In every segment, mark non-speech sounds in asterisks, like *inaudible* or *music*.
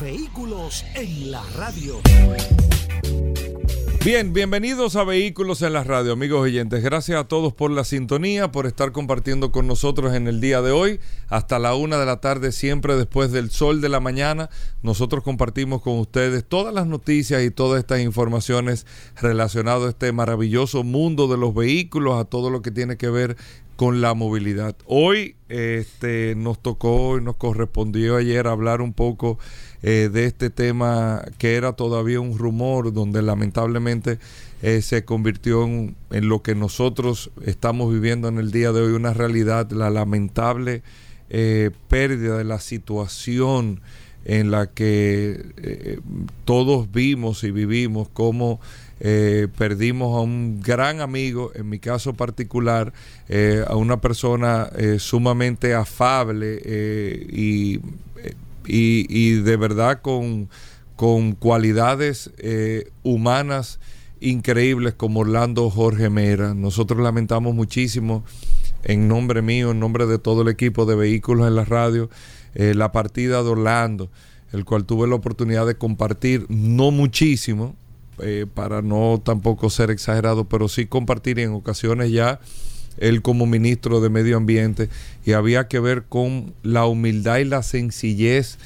Vehículos en la radio. Bien, bienvenidos a Vehículos en la Radio, amigos oyentes. Gracias a todos por la sintonía, por estar compartiendo con nosotros en el día de hoy. Hasta la una de la tarde, siempre después del sol de la mañana, nosotros compartimos con ustedes todas las noticias y todas estas informaciones relacionadas a este maravilloso mundo de los vehículos, a todo lo que tiene que ver con la movilidad. Hoy este, nos tocó y nos correspondió ayer hablar un poco eh, de este tema que era todavía un rumor, donde lamentablemente eh, se convirtió en, lo que nosotros estamos viviendo en el día de hoy, una realidad, la lamentable eh, pérdida de la situación en la que todos vimos y vivimos cómo perdimos a un gran amigo, en mi caso particular, a una persona sumamente afable y y, de verdad con, cualidades eh, humanas increíbles como Orlando Jorge Mera. Nosotros lamentamos muchísimo en nombre mío, en nombre de todo el equipo de vehículos en la radio, eh, la partida de Orlando, el cual tuve la oportunidad de compartir, no muchísimo, eh, para no tampoco ser exagerado, pero sí compartir en ocasiones ya él como ministro de Medio Ambiente, y había que ver con la humildad y la sencillez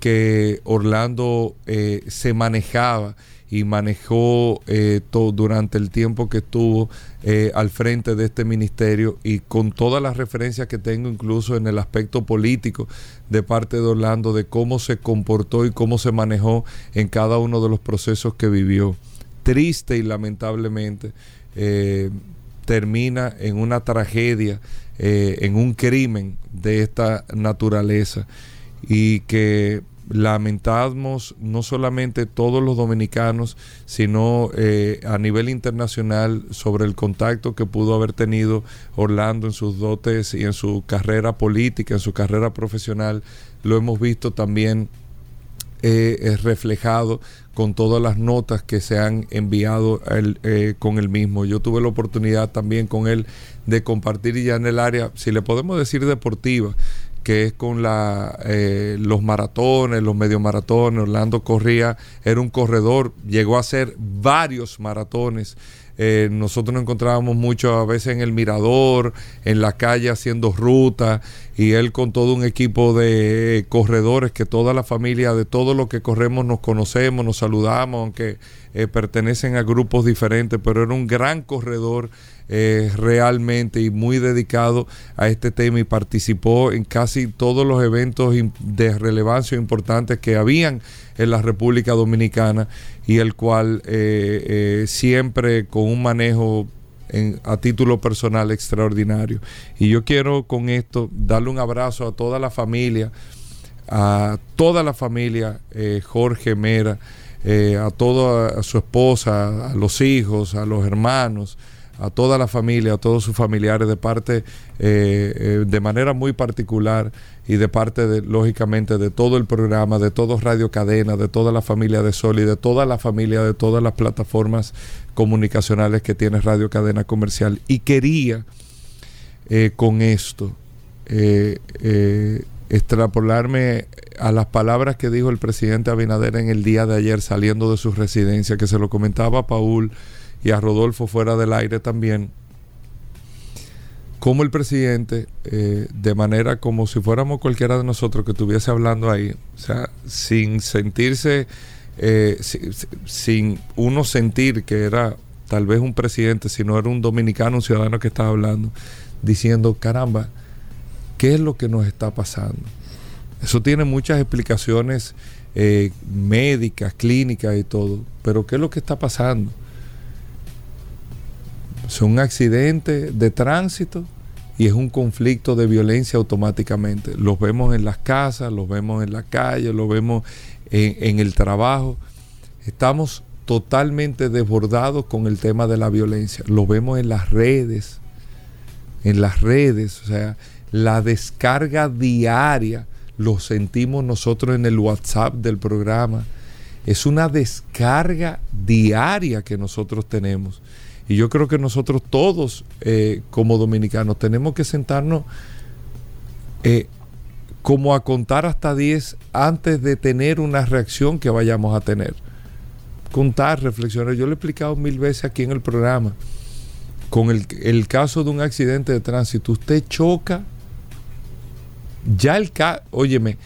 que Orlando eh, se manejaba y manejó eh, todo durante el tiempo que estuvo eh, al frente de este ministerio y con todas las referencias que tengo incluso en el aspecto político de parte de Orlando de cómo se comportó y cómo se manejó en cada uno de los procesos que vivió. Triste y lamentablemente termina en una tragedia, eh, en un crimen de esta naturaleza y que lamentamos no solamente todos los dominicanos, sino eh, a nivel internacional sobre el contacto que pudo haber tenido Orlando en sus dotes y en su carrera política, en su carrera profesional. Lo hemos visto también eh, reflejado con todas las notas que se han enviado eh, con el mismo. Yo tuve la oportunidad también con él de compartir ya en el área, si le podemos decir deportiva, que es con eh, los maratones, los medio maratones. Orlando corría, era un corredor, llegó a hacer varios maratones. Eh, nosotros nos encontrábamos mucho a veces en el mirador, en la calle haciendo ruta y él con todo un equipo de corredores que toda la familia de todo lo que corremos nos conocemos, nos saludamos, aunque eh, pertenecen a grupos diferentes, pero era un gran corredor eh, realmente y muy dedicado a este tema y participó en casi todos los eventos de relevancia importantes que habían en la República Dominicana y el cual eh, siempre con un manejo a título personal extraordinario. Y yo quiero con esto darle un abrazo a toda la familia, a toda la familia Jorge Mera, eh, a toda su esposa, a los hijos, a los hermanos, a toda la familia, a todos sus familiares de parte, eh, de manera muy particular y de parte, de, lógicamente, de todo el programa, de todo Radio Cadena, de toda la familia de Sol y de toda la familia de todas las plataformas comunicacionales que tiene Radio Cadena Comercial. Y quería eh, con esto eh, eh, extrapolarme a las palabras que dijo el presidente Abinader en el día de ayer saliendo de su residencia, que se lo comentaba a Paul y a Rodolfo fuera del aire también, como el presidente, de manera como si fuéramos cualquiera de nosotros que estuviese hablando ahí, o sea, sin sentirse eh, sin uno sentir que era tal vez un presidente, sino era un dominicano, un ciudadano que estaba hablando, diciendo, caramba, ¿qué es lo que nos está pasando? Eso tiene muchas explicaciones eh, médicas, clínicas y todo, pero ¿qué es lo que está pasando? Es un accidente de tránsito y es un conflicto de violencia automáticamente. Los vemos en las casas, los vemos en la calle, los vemos en, en el trabajo. Estamos totalmente desbordados con el tema de la violencia. Lo vemos en las redes, en las redes, o sea, la descarga diaria lo sentimos nosotros en el WhatsApp del programa. Es una descarga diaria que nosotros tenemos. Y yo creo que nosotros todos eh, como dominicanos tenemos que sentarnos eh, como a contar hasta 10 antes de tener una reacción que vayamos a tener contar, reflexionar. Yo lo he explicado mil veces aquí en el programa. Con el, caso de un accidente de tránsito, usted choca. Ya el caso, óyeme,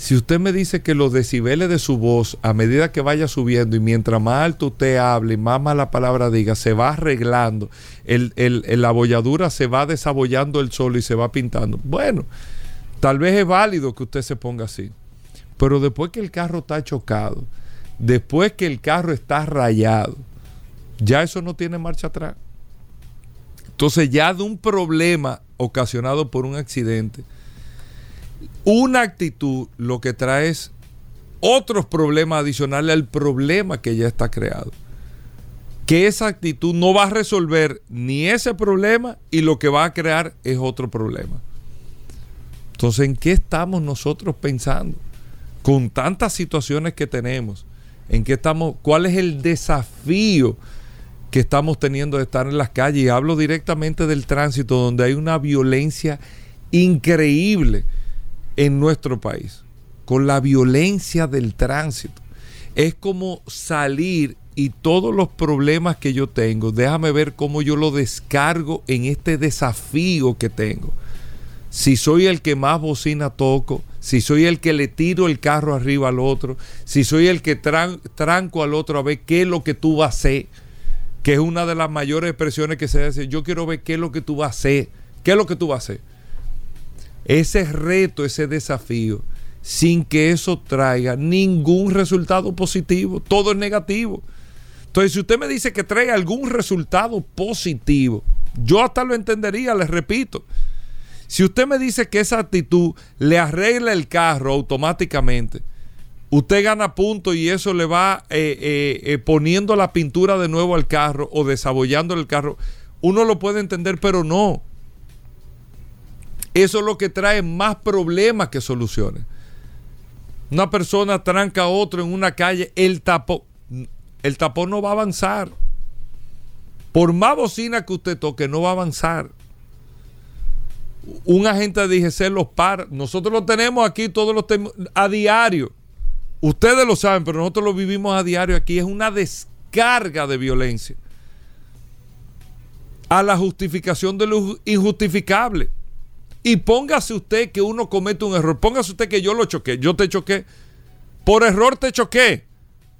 si usted me dice que los decibeles de su voz, a medida que vaya subiendo y mientras más alto usted hable y más mala palabra diga, se va arreglando, el, la abolladura se va desabollando el sol y se va pintando. Bueno, tal vez es válido que usted se ponga así. Pero después que el carro está chocado, después que el carro está rayado, ya eso no tiene marcha atrás. Entonces ya de un problema ocasionado por un accidente, una actitud lo que trae es otros problemas adicionales al problema que ya está creado. Que esa actitud no va a resolver ni ese problema y lo que va a crear es otro problema. Entonces, ¿en qué estamos nosotros pensando? Con tantas situaciones que tenemos, en qué estamos, cuál es el desafío que estamos teniendo de estar en las calles. Y hablo directamente del tránsito, donde hay una violencia increíble en nuestro país. Con la violencia del tránsito. Es como salir y todos los problemas que yo tengo, déjame ver cómo yo lo descargo en este desafío que tengo. Si soy el que más bocina toco, si soy el que le tiro el carro arriba al otro, si soy el que tranco al otro a ver qué es lo que tú vas a hacer, que es una de las mayores expresiones que se hace, yo quiero ver qué es lo que tú vas a hacer, qué es lo que tú vas a hacer. Ese reto, ese desafío, sin que eso traiga ningún resultado positivo, todo es negativo. Entonces, si usted me dice que trae algún resultado positivo, yo hasta lo entendería, les repito. Si usted me dice que esa actitud le arregla el carro automáticamente, usted gana puntos y eso le va eh, eh, eh, poniendo la pintura de nuevo al carro o desabollando el carro, uno lo puede entender, pero no. Eso es lo que trae más problemas que soluciones. Una persona tranca a otro en una calle, el tapón, el tapón no va a avanzar. Por más bocina que usted toque, no va a avanzar un agente de DGC los para. Nosotros lo tenemos aquí todos los a diario. Ustedes lo saben, pero nosotros lo vivimos a diario aquí. Es una descarga de violencia a la justificación de lo injustificable. Y póngase usted que uno comete un error. Póngase usted que yo lo choqué. Yo te choqué. Por error te choqué.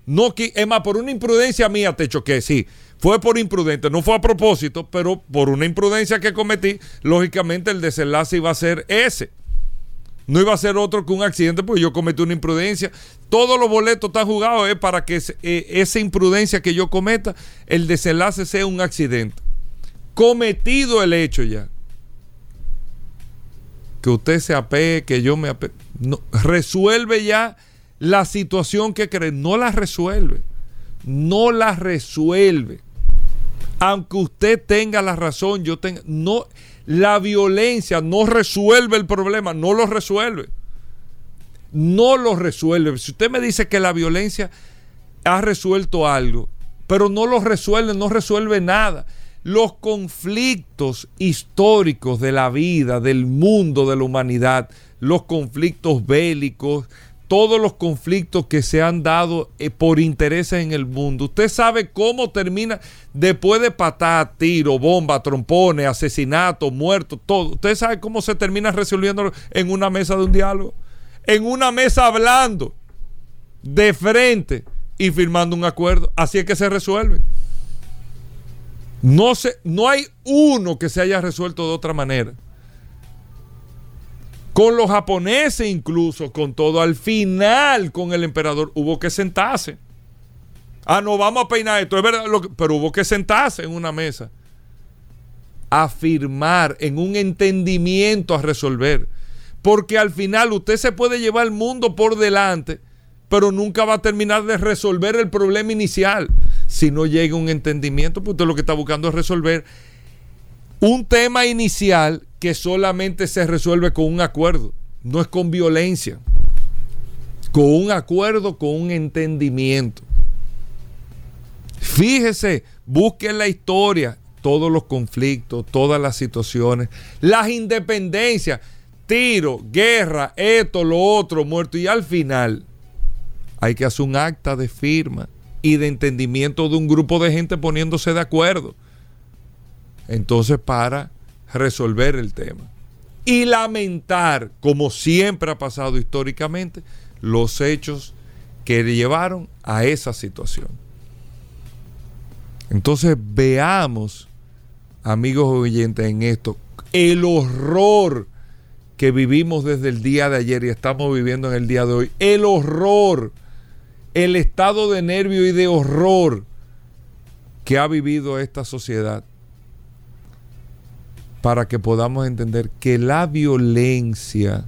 No, es más, por una imprudencia mía te choqué, sí. Fue por imprudente, no fue a propósito, pero por una imprudencia que cometí, lógicamente el desenlace iba a ser ese. No iba a ser otro que un accidente porque yo cometí una imprudencia. Todos los boletos están jugados es para que eh, esa imprudencia que yo cometa, el desenlace sea un accidente. Cometido el hecho ya. Que usted se apegue, que yo me apegue. No, resuelve ya la situación que cree. No la resuelve. No la resuelve aunque usted tenga la razón, yo tenga, no, la violencia no resuelve el problema, no lo resuelve. No lo resuelve. Si usted me dice que la violencia ha resuelto algo, pero no lo resuelve, no resuelve nada. Los conflictos históricos de la vida, del mundo, de la humanidad, los conflictos bélicos, todos los conflictos que se han dado eh, por intereses en el mundo. Usted sabe cómo termina después de patada, tiro, bomba, trompones, asesinato, muerto, todo. Usted sabe cómo se termina resolviendo en una mesa de un diálogo. En una mesa hablando de frente y firmando un acuerdo. Así es que se resuelve. No, se, no hay uno que se haya resuelto de otra manera con los japoneses incluso, con todo, al final con el emperador hubo que sentarse. Ah, no, vamos a peinar esto, es verdad, pero hubo que sentarse en una mesa. a firmar en un entendimiento a resolver. Porque al final usted se puede llevar el mundo por delante, pero nunca va a terminar de resolver el problema inicial. Si no llega un entendimiento, pues usted lo que está buscando es resolver un tema inicial que solamente se resuelve con un acuerdo, no es con violencia, con un acuerdo, con un entendimiento. Fíjese, busque la historia, todos los conflictos, todas las situaciones, las independencias, tiro, guerra, esto, lo otro, muerto. Y al final hay que hacer un acta de firma y de entendimiento de un grupo de gente poniéndose de acuerdo. Entonces, para resolver el tema. Y lamentar, como siempre ha pasado históricamente, los hechos que llevaron a esa situación. Entonces veamos, amigos oyentes, en esto, el horror que vivimos desde el día de ayer y estamos viviendo en el día de hoy. El horror, el estado de nervio y de horror que ha vivido esta sociedad para que podamos entender que la violencia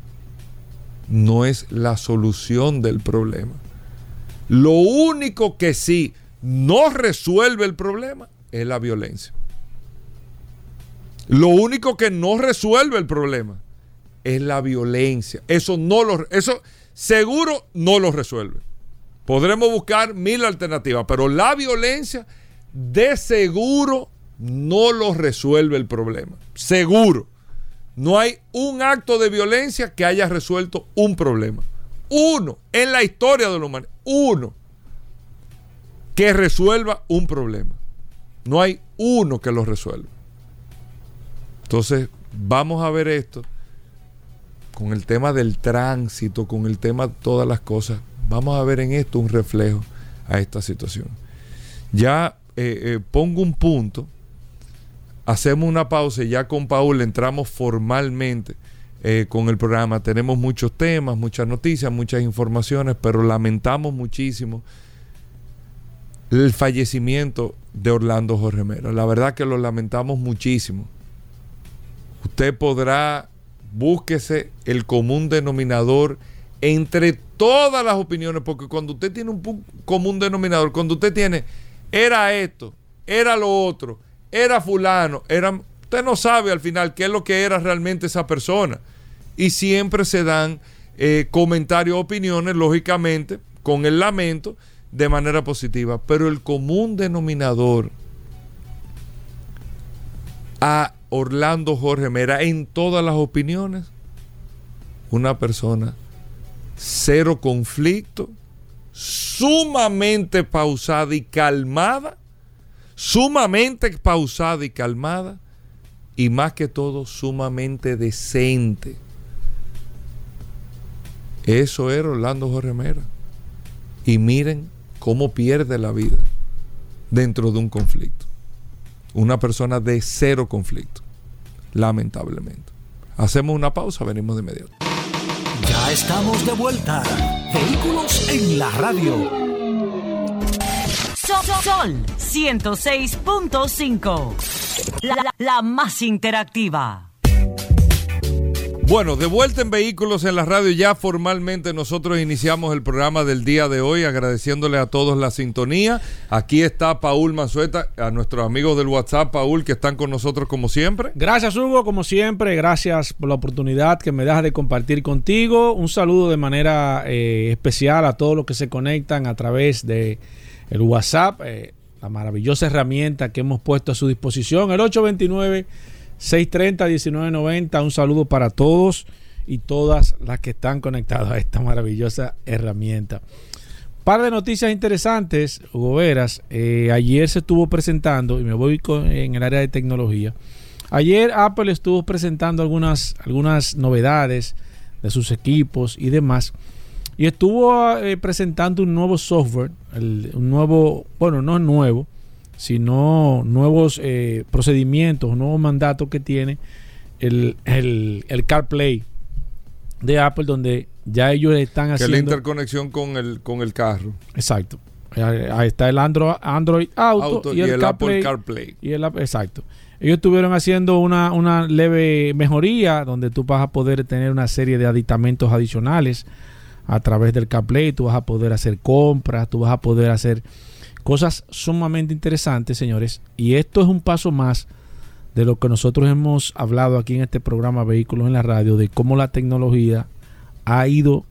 no es la solución del problema. Lo único que sí no resuelve el problema es la violencia. Lo único que no resuelve el problema es la violencia. Eso no lo eso seguro no lo resuelve. Podremos buscar mil alternativas, pero la violencia de seguro no lo resuelve el problema. Seguro. No hay un acto de violencia que haya resuelto un problema. Uno en la historia de la humanidad. Uno que resuelva un problema. No hay uno que lo resuelva. Entonces, vamos a ver esto con el tema del tránsito, con el tema de todas las cosas. Vamos a ver en esto un reflejo a esta situación. Ya eh, eh, pongo un punto hacemos una pausa y ya con Paul entramos formalmente eh, con el programa. Tenemos muchos temas, muchas noticias, muchas informaciones, pero lamentamos muchísimo el fallecimiento de Orlando Jorge Mera. La verdad que lo lamentamos muchísimo. Usted podrá, búsquese el común denominador entre todas las opiniones, porque cuando usted tiene un común denominador, cuando usted tiene, era esto, era lo otro, era fulano, era, usted no sabe al final qué es lo que era realmente esa persona. Y siempre se dan eh, comentarios, opiniones, lógicamente, con el lamento, de manera positiva. Pero el común denominador a Orlando Jorge Mera en todas las opiniones, una persona cero conflicto, sumamente pausada y calmada sumamente pausada y calmada y más que todo sumamente decente. Eso era Orlando Jorge Mera. Y miren cómo pierde la vida dentro de un conflicto. Una persona de cero conflicto, lamentablemente. Hacemos una pausa, venimos de inmediato. Estamos de vuelta. Vehículos en la radio. Sol, 106.5. La, más interactiva. Bueno, de vuelta en Vehículos en la Radio, ya formalmente nosotros iniciamos el programa del día de hoy, agradeciéndole a todos la sintonía. Aquí está Paul Manzueta, a nuestros amigos del WhatsApp, Paul, que están con nosotros como siempre. Gracias, Hugo, como siempre. Gracias por la oportunidad que me das de compartir contigo. Un saludo de manera eh, especial a todos los que se conectan a través de el WhatsApp, eh, la maravillosa herramienta que hemos puesto a su disposición, el 829-630-1990. Un saludo para todos y todas las que están conectadas a esta maravillosa herramienta. Par de noticias interesantes, Hugo Veras. Eh, ayer se estuvo presentando, y me voy en el área de tecnología. Ayer Apple estuvo presentando algunas, algunas novedades de sus equipos y demás. Y estuvo eh, presentando un nuevo software, un nuevo, bueno, no nuevo, sino nuevos eh, procedimientos, nuevos mandatos que tiene el, el, CarPlay de Apple, donde ya ellos están haciendo. Que la interconexión con el, con el carro. Exacto. Ahí está el Android, Android Auto, y, el, Apple CarPlay. Y el, exacto. Ellos estuvieron haciendo una, una leve mejoría donde tú vas a poder tener una serie de aditamentos adicionales a través del CarPlay, tú vas a poder hacer compras, tú vas a poder hacer cosas sumamente interesantes, señores. Y esto es un paso más de lo que nosotros hemos hablado aquí en este programa Vehículos en la Radio, de cómo la tecnología ha ido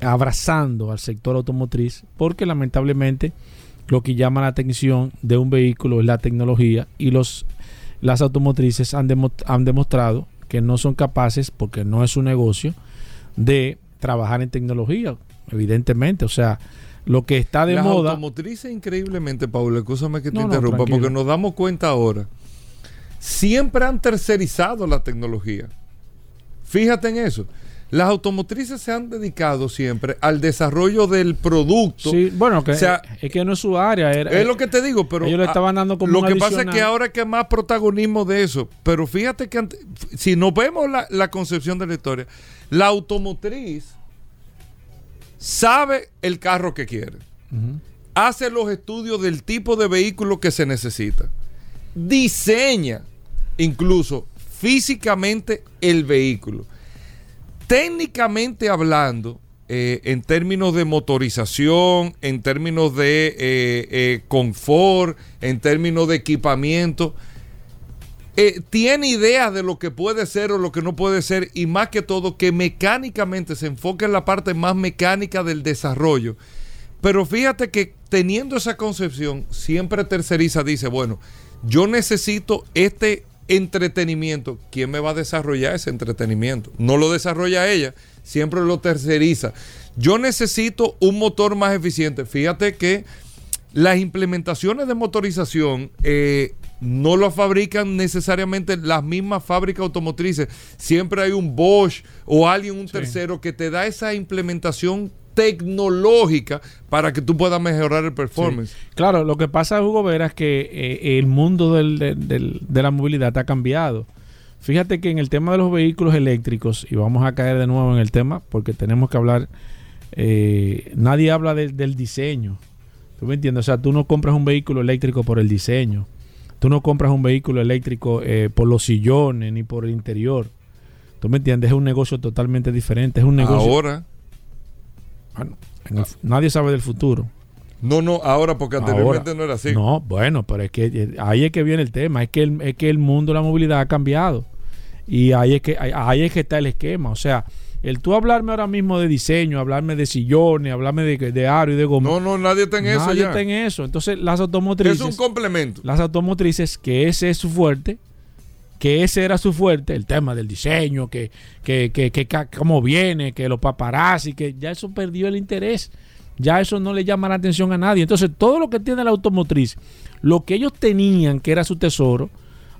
abrazando al sector automotriz, porque lamentablemente lo que llama la atención de un vehículo es la tecnología y los las automotrices han, han demostrado que no son capaces, porque no es su negocio, de trabajar en tecnología, evidentemente. O sea, lo que está de moda. Las automotrices, increíblemente, Paula, escúchame que te interrumpa, porque nos damos cuenta ahora. Siempre han tercerizado la tecnología. Fíjate en eso. Las automotrices se han dedicado siempre al desarrollo del producto. Sí, bueno, que, sea, es que no es su área. es lo que te digo, pero. Ellos le estaban dando como Lo que pasa es que ahora que más protagonismo de eso. Pero fíjate que si nos vemos la, concepción de la historia, la automotriz sabe el carro que quiere, hace los estudios del tipo de vehículo que se necesita, diseña incluso físicamente el vehículo. Técnicamente hablando, eh, en términos de motorización, en términos de eh, eh, confort, en términos de equipamiento, tiene idea de lo que puede ser o lo que no puede ser y más que todo que mecánicamente se enfoca en la parte más mecánica del desarrollo. Pero fíjate que teniendo esa concepción, siempre terceriza, dice, bueno, yo necesito este entretenimiento, ¿quién me va a desarrollar ese entretenimiento? No lo desarrolla ella, siempre lo terceriza. Yo necesito un motor más eficiente. Fíjate que las implementaciones de motorización eh, no lo fabrican necesariamente las mismas fábricas automotrices. Siempre hay un Bosch o alguien, un tercero, que te da esa implementación tecnológica para que tú puedas mejorar el performance. Claro, lo que pasa, Hugo Vera, es que eh, el mundo de la movilidad ha cambiado. Fíjate que en el tema de los vehículos eléctricos, y vamos a caer de nuevo en el tema, porque tenemos que hablar, eh, nadie habla del diseño. ¿Tú me entiendes? O sea, tú no compras un vehículo eléctrico por el diseño. Tú no compras un vehículo eléctrico eh, por los sillones ni por el interior. ¿Tú me entiendes? Es un negocio totalmente diferente. Es un negocio. Ahora nadie sabe del futuro. No, no, ahora porque anteriormente no era así. No, bueno, pero es que eh, ahí es que viene el tema, es que el, es que el mundo de la movilidad ha cambiado. Y ahí es que ahí es que está el esquema, o sea, el tú hablarme ahora mismo de diseño, hablarme de sillones, hablarme de, de aro y de goma. No, no, nadie está en eso. Nadie está en eso. Entonces, las automotrices. Es un complemento. Las automotrices, que ese es su fuerte, que ese era su fuerte, el tema del diseño, que, que, que, que cómo viene, que los paparazzi, que ya eso perdió el interés. Ya eso no le llama la atención a nadie. Entonces, todo lo que tiene la automotriz, lo que ellos tenían, que era su tesoro,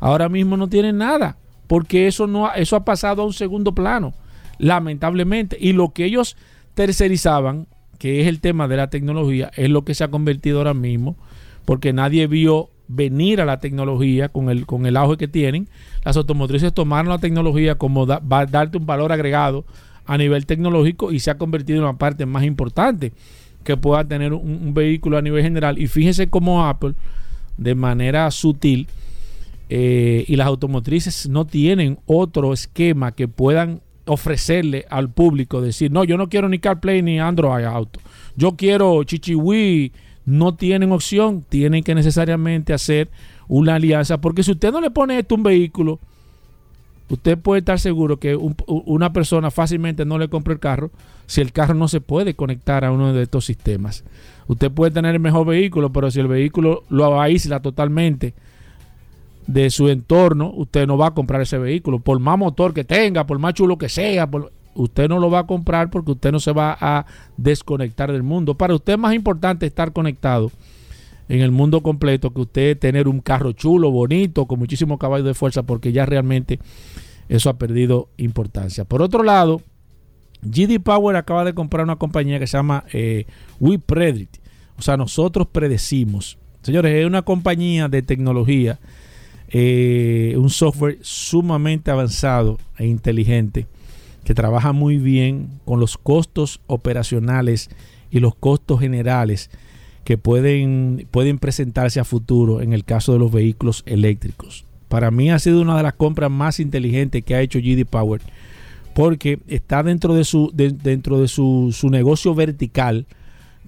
ahora mismo no tienen nada. Porque eso, no, eso ha pasado a un segundo plano, lamentablemente. Y lo que ellos tercerizaban, que es el tema de la tecnología, es lo que se ha convertido ahora mismo, porque nadie vio venir a la tecnología con el, con el auge que tienen, las automotrices tomaron la tecnología como va a darte un valor agregado a nivel tecnológico y se ha convertido en una parte más importante que pueda tener un, vehículo a nivel general. Y fíjese cómo Apple, de manera sutil, eh, y las automotrices no tienen otro esquema que puedan ofrecerle al público, decir, no, yo no quiero ni CarPlay ni Android Auto, yo quiero Chichiwi no tienen opción, tienen que necesariamente hacer una alianza, porque si usted no le pone esto un vehículo, usted puede estar seguro que una persona fácilmente no le compra el carro si el carro no se puede conectar a uno de estos sistemas. Usted puede tener el mejor vehículo, pero si el vehículo lo aísla totalmente de su entorno, usted no va a comprar ese vehículo, por más motor que tenga, por más chulo que sea, usted no lo va a comprar porque usted no se va a desconectar del mundo. Para usted es más importante estar conectado en el mundo completo que usted tener un carro chulo, bonito, con muchísimo caballo de fuerza, porque ya realmente eso ha perdido importancia. Por otro lado, GD Power acaba de comprar una compañía que se llama eh, We Predict. O sea, nosotros predecimos. Señores, es una compañía de tecnología, eh, un software sumamente avanzado e inteligente que trabaja muy bien con los costos operacionales y los costos generales que pueden, pueden presentarse a futuro en el caso de los vehículos eléctricos. para mí ha sido una de las compras más inteligentes que ha hecho GD Power porque está dentro de su de- dentro de su, su negocio vertical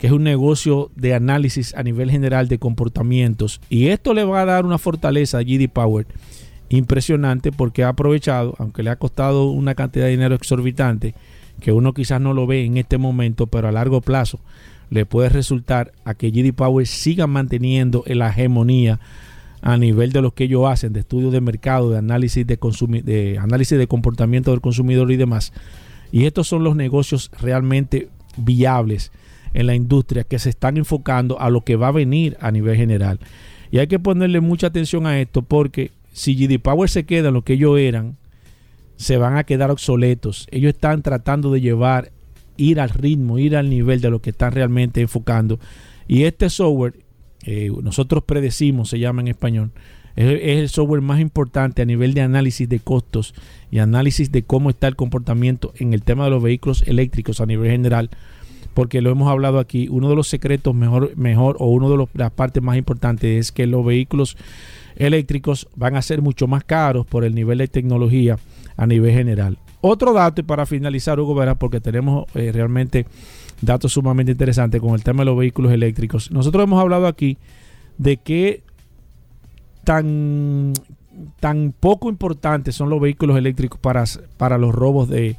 que es un negocio de análisis a nivel general de comportamientos y esto le va a dar una fortaleza a GD Power impresionante porque ha aprovechado, aunque le ha costado una cantidad de dinero exorbitante, que uno quizás no lo ve en este momento, pero a largo plazo le puede resultar a que GD Power siga manteniendo la hegemonía a nivel de lo que ellos hacen, de estudios de mercado, de análisis de, análisis de comportamiento del consumidor y demás. Y estos son los negocios realmente viables en la industria que se están enfocando a lo que va a venir a nivel general. Y hay que ponerle mucha atención a esto porque si GD Power se queda en lo que ellos eran, se van a quedar obsoletos. Ellos están tratando de llevar, ir al ritmo, ir al nivel de lo que están realmente enfocando. Y este software, eh, nosotros predecimos, se llama en español, es, es el software más importante a nivel de análisis de costos y análisis de cómo está el comportamiento en el tema de los vehículos eléctricos a nivel general. Porque lo hemos hablado aquí, uno de los secretos mejor, mejor o uno de los- las partes más importantes es que los vehículos eléctricos van a ser mucho más caros por el nivel de tecnología a nivel general. Otro dato, y para finalizar, Hugo Vera, porque tenemos eh, realmente datos sumamente interesantes con el tema de los vehículos eléctricos. Nosotros hemos hablado aquí de que tan, tan poco importantes son los vehículos eléctricos para, para los robos de,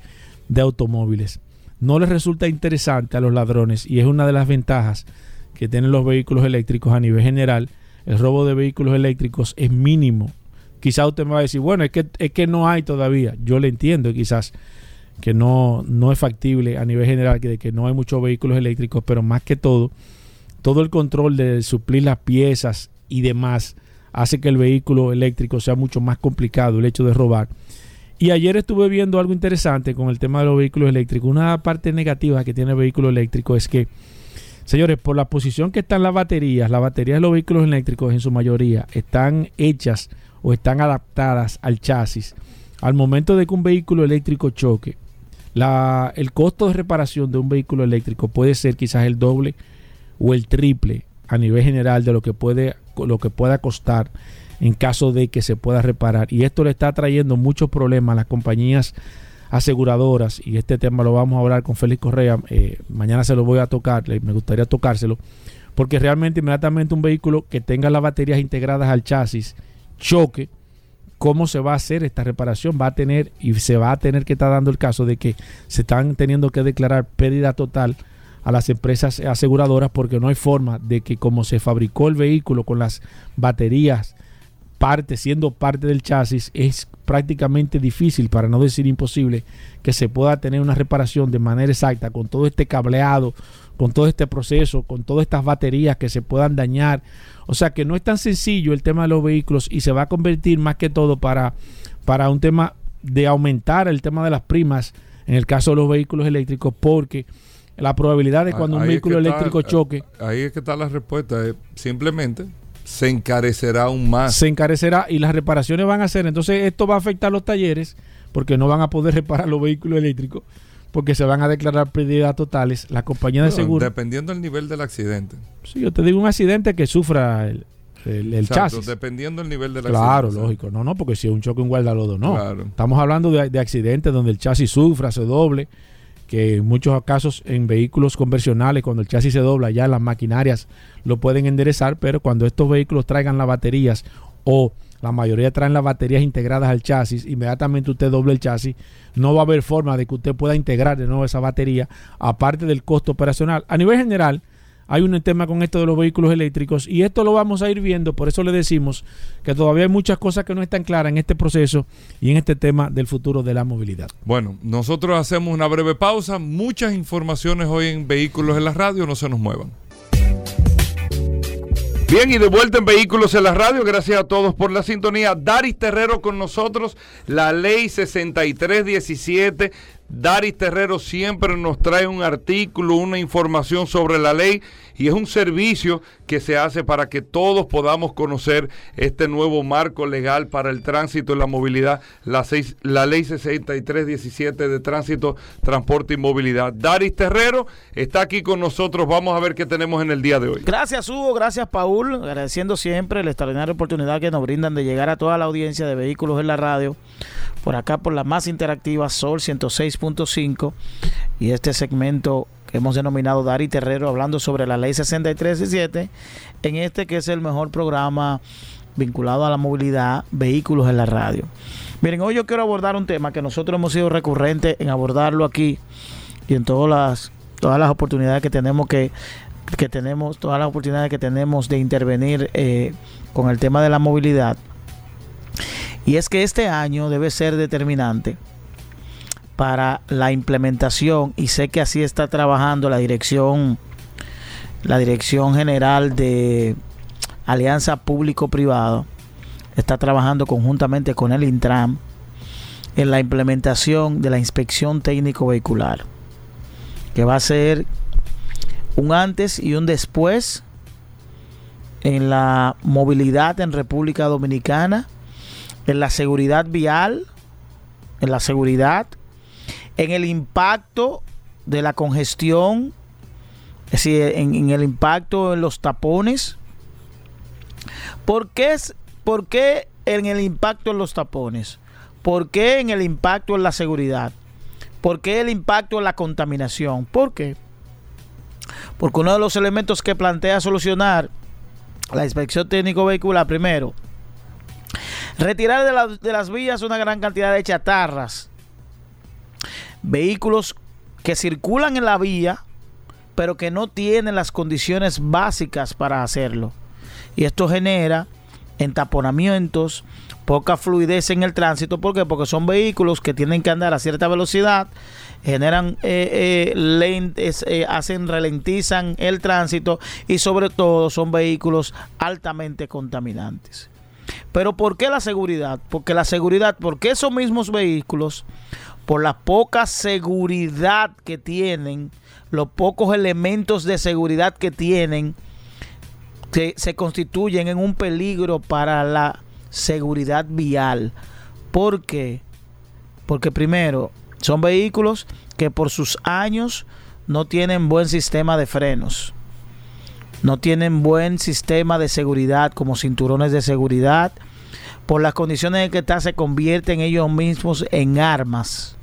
de automóviles. No les resulta interesante a los ladrones y es una de las ventajas que tienen los vehículos eléctricos a nivel general. El robo de vehículos eléctricos es mínimo. Quizás usted me va a decir, bueno, es que, es que no hay todavía. Yo le entiendo quizás que no, no es factible a nivel general que, de que no hay muchos vehículos eléctricos, pero más que todo, todo el control de suplir las piezas y demás hace que el vehículo eléctrico sea mucho más complicado el hecho de robar. Y ayer estuve viendo algo interesante con el tema de los vehículos eléctricos. Una parte negativa que tiene el vehículo eléctrico es que, señores, por la posición que están las baterías, las baterías de los vehículos eléctricos en su mayoría están hechas o están adaptadas al chasis. Al momento de que un vehículo eléctrico choque, la, el costo de reparación de un vehículo eléctrico puede ser quizás el doble o el triple a nivel general de lo que puede lo que pueda costar en caso de que se pueda reparar. Y esto le está trayendo muchos problemas a las compañías aseguradoras y este tema lo vamos a hablar con Félix Correa. Eh, mañana se lo voy a tocar me gustaría tocárselo porque realmente inmediatamente un vehículo que tenga las baterías integradas al chasis choque cómo se va a hacer esta reparación va a tener y se va a tener que estar dando el caso de que se están teniendo que declarar pérdida total a las empresas aseguradoras porque no hay forma de que como se fabricó el vehículo con las baterías parte siendo parte del chasis es prácticamente difícil para no decir imposible que se pueda tener una reparación de manera exacta con todo este cableado con todo este proceso con todas estas baterías que se puedan dañar o sea que no es tan sencillo el tema de los vehículos y se va a convertir más que todo para para un tema de aumentar el tema de las primas en el caso de los vehículos eléctricos porque la probabilidad de cuando Ahí un es vehículo que está- eléctrico choque Ahí es que está la respuesta. simplemente se encarecerá aún más. se encarecerá y las reparaciones van a ser. Entonces, esto va a afectar a los talleres porque no van a poder *laughs* reparar los vehículos eléctricos porque se van a declarar pérdidas totales. La compañía de seguro. Dependiendo del nivel del accidente. Sí, yo te digo un accidente que sufra el, el, el Exacto, chasis. Dependiendo del nivel del Claro, accidente. lógico. No, no, porque si es un choque, un guardalodo, no. Claro. Estamos hablando de, de accidentes donde el chasis sufra, se doble, que en muchos casos en vehículos convencionales, cuando el chasis se dobla, ya las maquinarias lo pueden enderezar, pero cuando estos vehículos traigan las baterías o la mayoría traen las baterías integradas al chasis, inmediatamente usted doble el chasis, no va a haber forma de que usted pueda integrar de nuevo esa batería, aparte del costo operacional. A nivel general, hay un tema con esto de los vehículos eléctricos y esto lo vamos a ir viendo, por eso le decimos que todavía hay muchas cosas que no están claras en este proceso y en este tema del futuro de la movilidad. Bueno, nosotros hacemos una breve pausa. Muchas informaciones hoy en Vehículos en la Radio. No se nos muevan. Bien, y de vuelta en Vehículos en la Radio, gracias a todos por la sintonía. Daris Terrero con nosotros, la ley 6317 Daris Terrero siempre nos trae un artículo, una información sobre la ley y es un servicio que se hace para que todos podamos conocer este nuevo marco legal para el tránsito y la movilidad, la, seis- la ley 6317 de tránsito, transporte y movilidad. Daris Terrero está aquí con nosotros, vamos a ver qué tenemos en el día de hoy. Gracias Hugo, gracias Paul, agradeciendo siempre la extraordinaria oportunidad que nos brindan de llegar a toda la audiencia de vehículos en la radio, por acá por la más interactiva Sol 106.5 y este segmento que hemos denominado Dari Terrero hablando sobre la ley 6317, en este que es el mejor programa vinculado a la movilidad, vehículos en la radio. Miren, hoy yo quiero abordar un tema que nosotros hemos sido recurrentes en abordarlo aquí y en todas las, todas las oportunidades que tenemos que que tenemos, todas las oportunidades que tenemos de intervenir eh, con el tema de la movilidad. Y es que este año debe ser determinante para la implementación y sé que así está trabajando la dirección la dirección general de Alianza Público Privado está trabajando conjuntamente con el Intram en la implementación de la inspección técnico vehicular que va a ser un antes y un después en la movilidad en República Dominicana, en la seguridad vial, en la seguridad, en el impacto de la congestión, es decir, en, el impacto en los tapones. ¿Por qué, ¿Por qué en el impacto en los tapones? ¿Por qué en el impacto en la seguridad? ¿Por qué el impacto en la contaminación? ¿Por qué? Porque uno de los elementos que plantea solucionar la inspección técnico vehicular, primero, retirar de, la- de las vías una gran cantidad de chatarras, vehículos que circulan en la vía, pero que no tienen las condiciones básicas para hacerlo. Y esto genera entaponamientos, poca fluidez en el tránsito. ¿Por qué? Porque son vehículos que tienen que andar a cierta velocidad, generan, eh, eh, eh, hacen, ralentizan el tránsito y sobre todo son vehículos altamente contaminantes. Pero ¿por qué la seguridad? Porque la seguridad, porque esos mismos vehículos, por la poca seguridad que tienen, los pocos elementos de seguridad que tienen, se, se constituyen en un peligro para la seguridad vial. ¿Por qué? Porque primero, son vehículos que por sus años no tienen buen sistema de frenos. No tienen buen sistema de seguridad como cinturones de seguridad. Por las condiciones en que está se convierten ellos mismos en armas.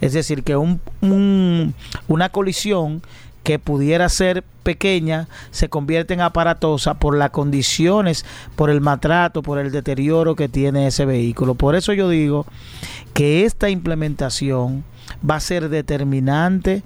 Es decir, que un- un- una colisión que pudiera ser pequeña se convierte en aparatosa por las condiciones, por el maltrato, por el deterioro que tiene ese vehículo. Por eso yo digo que esta implementación va a ser determinante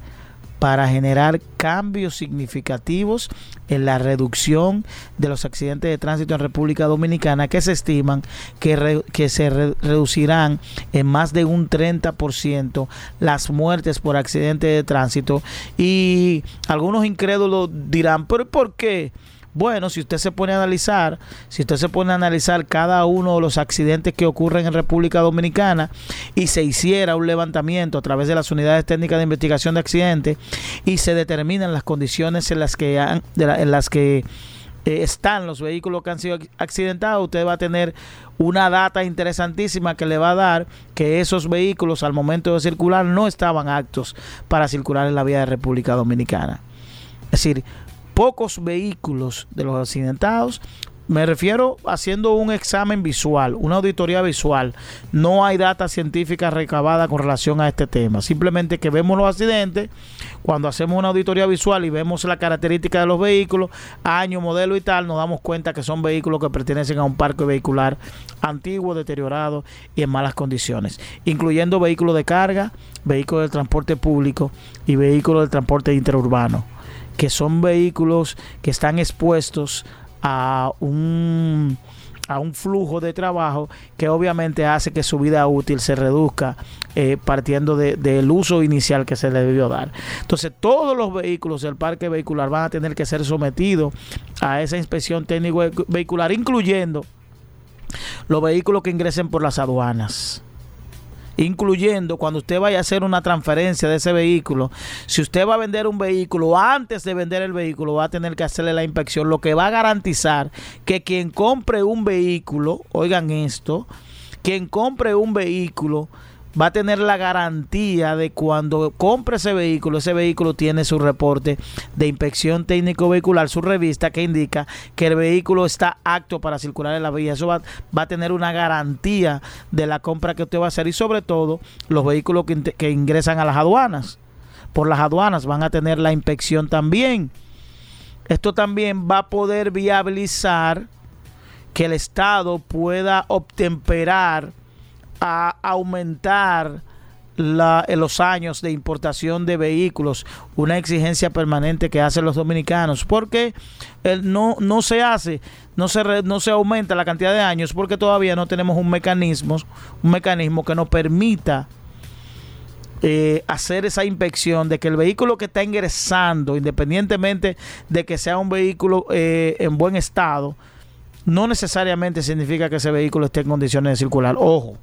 para generar cambios significativos en la reducción de los accidentes de tránsito en República Dominicana que se estiman que, se re- reducirán en más de un 30% las muertes por accidentes de tránsito y algunos incrédulos dirán, pero ¿por qué? Bueno, si usted se pone a analizar, si usted se pone a analizar cada uno de los accidentes que ocurren en República Dominicana y se hiciera un levantamiento a través de las unidades técnicas de investigación de accidentes y se determinan las condiciones en las que han- de la- en las que eh, están los vehículos que han sido ac- accidentados, usted va a tener una data interesantísima que le va a dar que esos vehículos al momento de circular no estaban aptos para circular en la vía de República Dominicana. Es decir, pocos vehículos de los accidentados. Me refiero haciendo un examen visual, una auditoría visual. No hay data científica recabada con relación a este tema. Simplemente que vemos los accidentes, cuando hacemos una auditoría visual y vemos la característica de los vehículos, año, modelo y tal, nos damos cuenta que son vehículos que pertenecen a un parque vehicular antiguo, deteriorado y en malas condiciones, incluyendo vehículos de carga, vehículos de transporte público y vehículos de transporte interurbano que son vehículos que están expuestos a un a un flujo de trabajo que obviamente hace que su vida útil se reduzca eh, partiendo de- del uso inicial que se le debió dar. Entonces todos los vehículos del parque vehicular van a tener que ser sometidos a esa inspección técnico vehicu- vehicular, incluyendo los vehículos que ingresen por las aduanas. Incluyendo cuando usted vaya a hacer una transferencia de ese vehículo, si usted va a vender un vehículo, antes de vender el vehículo va a tener que hacerle la inspección, lo que va a garantizar que quien compre un vehículo, oigan esto, quien compre un vehículo va a tener la garantía de cuando compre ese vehículo, ese vehículo tiene su reporte de inspección técnico vehicular, su revista que indica que el vehículo está apto para circular en la vía. Eso va, va a tener una garantía de la compra que usted va a hacer y sobre todo los vehículos que, que ingresan a las aduanas. Por las aduanas van a tener la inspección también. Esto también va a poder viabilizar que el Estado pueda obtemperar a aumentar la- en los años de importación de vehículos, una exigencia permanente que hacen los dominicanos, porque no, no se hace, no se, no se aumenta la cantidad de años, porque todavía no tenemos un mecanismo, un mecanismo que nos permita eh, hacer esa inspección de que el vehículo que está ingresando, independientemente de que sea un vehículo eh, en buen estado, no necesariamente significa que ese vehículo esté en condiciones de circular. Ojo,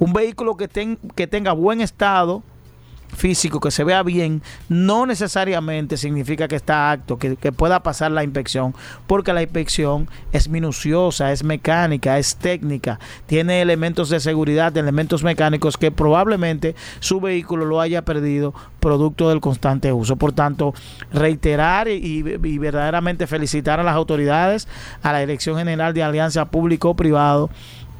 un vehículo que, ten- que tenga buen estado físico, que se vea bien, no necesariamente significa que está apto, que, que pueda pasar la inspección, porque la inspección es minuciosa, es mecánica, es técnica, tiene elementos de seguridad, elementos mecánicos que probablemente su vehículo lo haya perdido producto del constante uso. Por tanto, reiterar y, y verdaderamente felicitar a las autoridades, a la Dirección General de Alianza Público-Privado,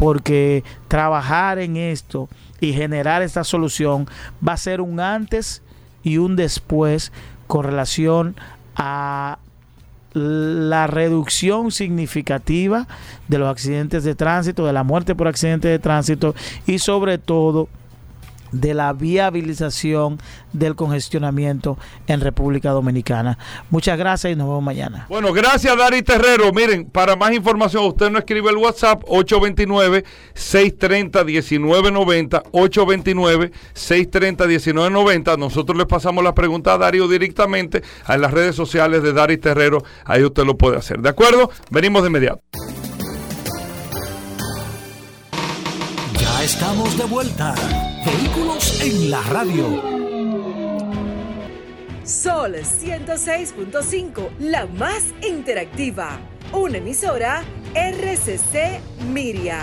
porque trabajar en esto y generar esta solución va a ser un antes y un después con relación a la reducción significativa de los accidentes de tránsito, de la muerte por accidente de tránsito y sobre todo de la viabilización del congestionamiento en República Dominicana. Muchas gracias y nos vemos mañana. Bueno, gracias Dari Terrero. Miren, para más información, usted no escribe el WhatsApp 829-630-1990, 829-630-1990. Nosotros le pasamos la pregunta a Darío directamente a las redes sociales de Dari Terrero. Ahí usted lo puede hacer. ¿De acuerdo? Venimos de inmediato. Ya estamos de vuelta. Vehículos en la radio. Sol 106.5, la más interactiva. Una emisora RCC Miria.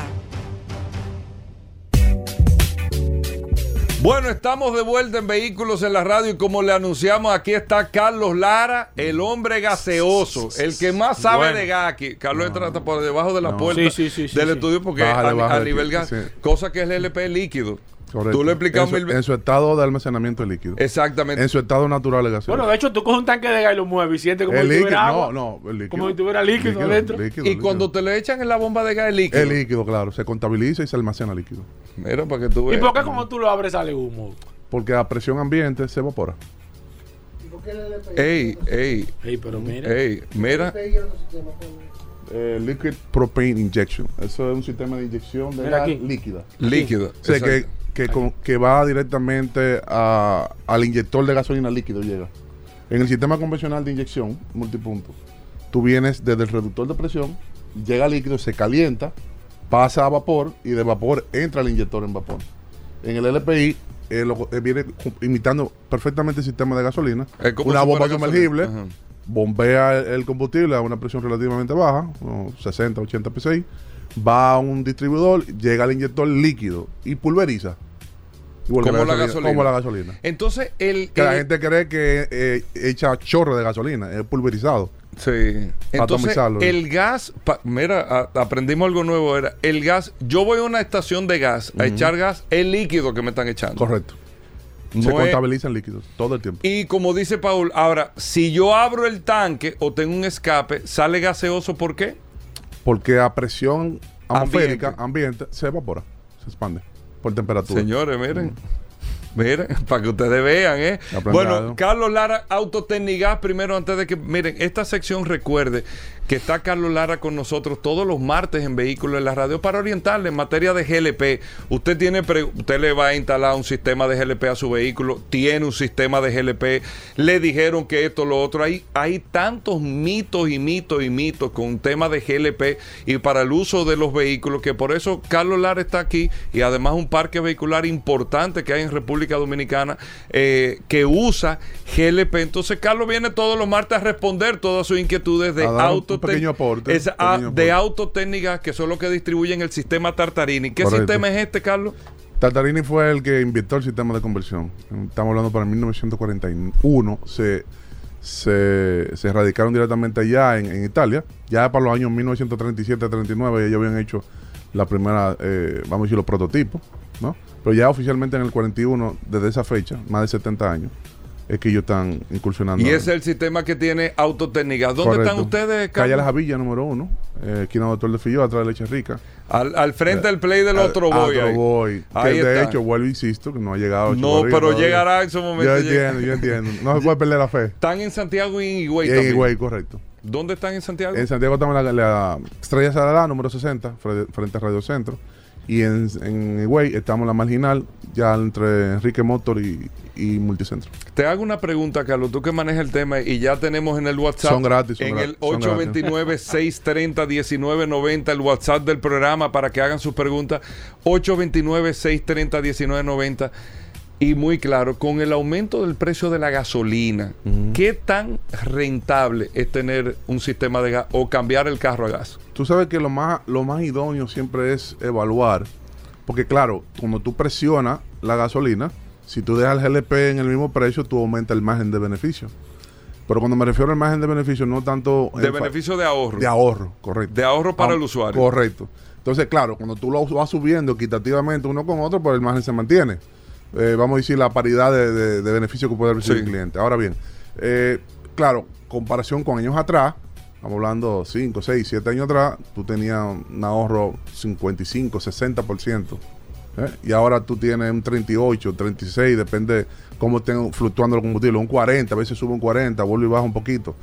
Bueno, estamos de vuelta en Vehículos en la Radio y como le anunciamos, aquí está Carlos Lara, el hombre gaseoso, el que más sabe Bueno. de gas aquí. Carlos entra hasta por debajo de la No. puerta Sí, sí, sí, sí, del sí. estudio porque Bájale, a, nivel gas, sí. cosa que es el LP líquido. Correcto. Tú lo explicas en su, mil veces. en su estado de almacenamiento de líquido. Exactamente. En su estado natural de gasolina. Bueno, de hecho, tú coges un tanque de gas y lo mueves y sientes como el si líquido, tuviera no, agua. no, el líquido. Como si tuviera líquido adentro. líquido, y líquido. cuando te le echan en la bomba de gas el líquido. El líquido, claro, se contabiliza y se almacena líquido. Mira, para que tú ¿Y veas. por qué como tú lo abres sale humo? Porque a presión ambiente se evapora. Ey, ey, Ey, pero mira. ey, mira. Eh, liquid propane injection. Eso es un sistema de inyección de gas líquida. Líquido. O sea, que, que, con- que va directamente a- al inyector de gasolina líquido llega. En el sistema convencional de inyección multipunto, tú vienes desde el reductor de presión, llega líquido, se calienta, pasa a vapor y de vapor entra el inyector en vapor. En el LPI eh, lo- eh, viene imitando perfectamente el sistema de gasolina, Es como una bomba sumergible. Bombea el, combustible a una presión relativamente baja, unos 60, 80 psi, va a un distribuidor, llega al inyector líquido y pulveriza. Como la gasolina. Como la gasolina. Entonces, el. Que la gente cree que eh, echa chorro de gasolina, es pulverizado. Sí. Entonces, el gas, pa- mira, a- aprendimos algo nuevo, era el gas, yo voy a una estación de gas a echar gas, el líquido que me están echando. Correcto. Se No contabilizan líquidos todo el tiempo. y como dice Paul, ahora, si yo abro el tanque o tengo un escape, sale gaseoso, ¿por qué? Porque a presión atmosférica, Ambiente. ambiente, se evapora, se expande por temperatura. Señores, miren. Miren, *laughs* para que ustedes vean, ¿eh? Aprendado. Bueno, Carlos Lara, Autotecnigas, primero antes de que, miren, esta sección recuerde que está Carlos Lara con nosotros todos los martes en Vehículos en la Radio para orientarle en materia de GLP. Usted tiene, usted le va a instalar un sistema de GLP a su vehículo, tiene un sistema de GLP, le dijeron que esto, lo otro. Hay, hay tantos mitos y mitos y mitos con tema de GLP y para el uso de los vehículos que por eso Carlos Lara está aquí y además un parque vehicular importante que hay en República Dominicana eh, que usa GLP. Entonces Carlos viene todos los martes a responder todas sus inquietudes de A dar un pequeño aporte, un ah, pequeño de aporte. autotécnicas que son los que distribuyen el sistema Tartarini. ¿Qué Correcto. sistema es este, Carlos? Tartarini fue el que inventó el sistema de conversión. Estamos hablando para 1941. Se, se, se radicaron directamente allá en, en Italia. Ya para los años 1937-39 ellos habían hecho la primera, eh, vamos a decir, los prototipos. ¿no? Pero ya oficialmente en el 41, desde esa fecha, más de 70 años, es que ellos están incursionando. Y es el sistema que tiene autotécnicas. ¿Dónde Correcto. están ustedes, Calle Carlos? Las Javillas, número uno. Eh, esquina Doctor de Filló, atrás de Leche Rica. Al, al frente del play del otro boy. otro ahí. boy. Que Ahí de está. hecho, vuelvo e insisto, que no ha llegado. No, Chico pero llegará en su momento. Yo entiendo, yo entiendo. No se *laughs* puede perder la fe. Están en Santiago y en Higüey En. Higüey, correcto. ¿Dónde están en Santiago? En Santiago estamos en la, la Estrella Salada, número 60, fre- frente a Radio Centro. Y en, en Higüey estamos en la marginal, ya entre Enrique Motor y, y Multicentro. Te hago una pregunta, Carlos, tú que manejas el tema y ya tenemos en el WhatsApp. Son gratis, son en gratis, el son 829-630-1990, el WhatsApp del programa para que hagan sus preguntas. 829-630-1990. Y muy claro, con el aumento del precio de la gasolina, ¿qué tan rentable es tener un sistema de gas o cambiar el carro a gas? Tú sabes que lo más, lo más idóneo siempre es evaluar, porque claro, cuando tú presionas la gasolina, si tú dejas el GLP en el mismo precio, tú aumentas el margen de beneficio. Pero cuando me refiero al margen de beneficio, no tanto... De beneficio de ahorro. De ahorro, correcto. De ahorro para Ah, el usuario. Correcto. Entonces, claro, cuando tú lo vas subiendo equitativamente uno con otro, pues el margen se mantiene. Eh, vamos a decir la paridad de, de- de beneficio que puede recibir Sí. el cliente. Ahora bien, eh, claro, comparación con años atrás, estamos hablando 5, 6, 7 años atrás, tú tenías un ahorro 55, 60%. ¿eh? Y ahora tú tienes un 38, 36, depende cómo estén fluctuando los combustibles, un 40, a veces sube un 40, vuelve y baja un poquito.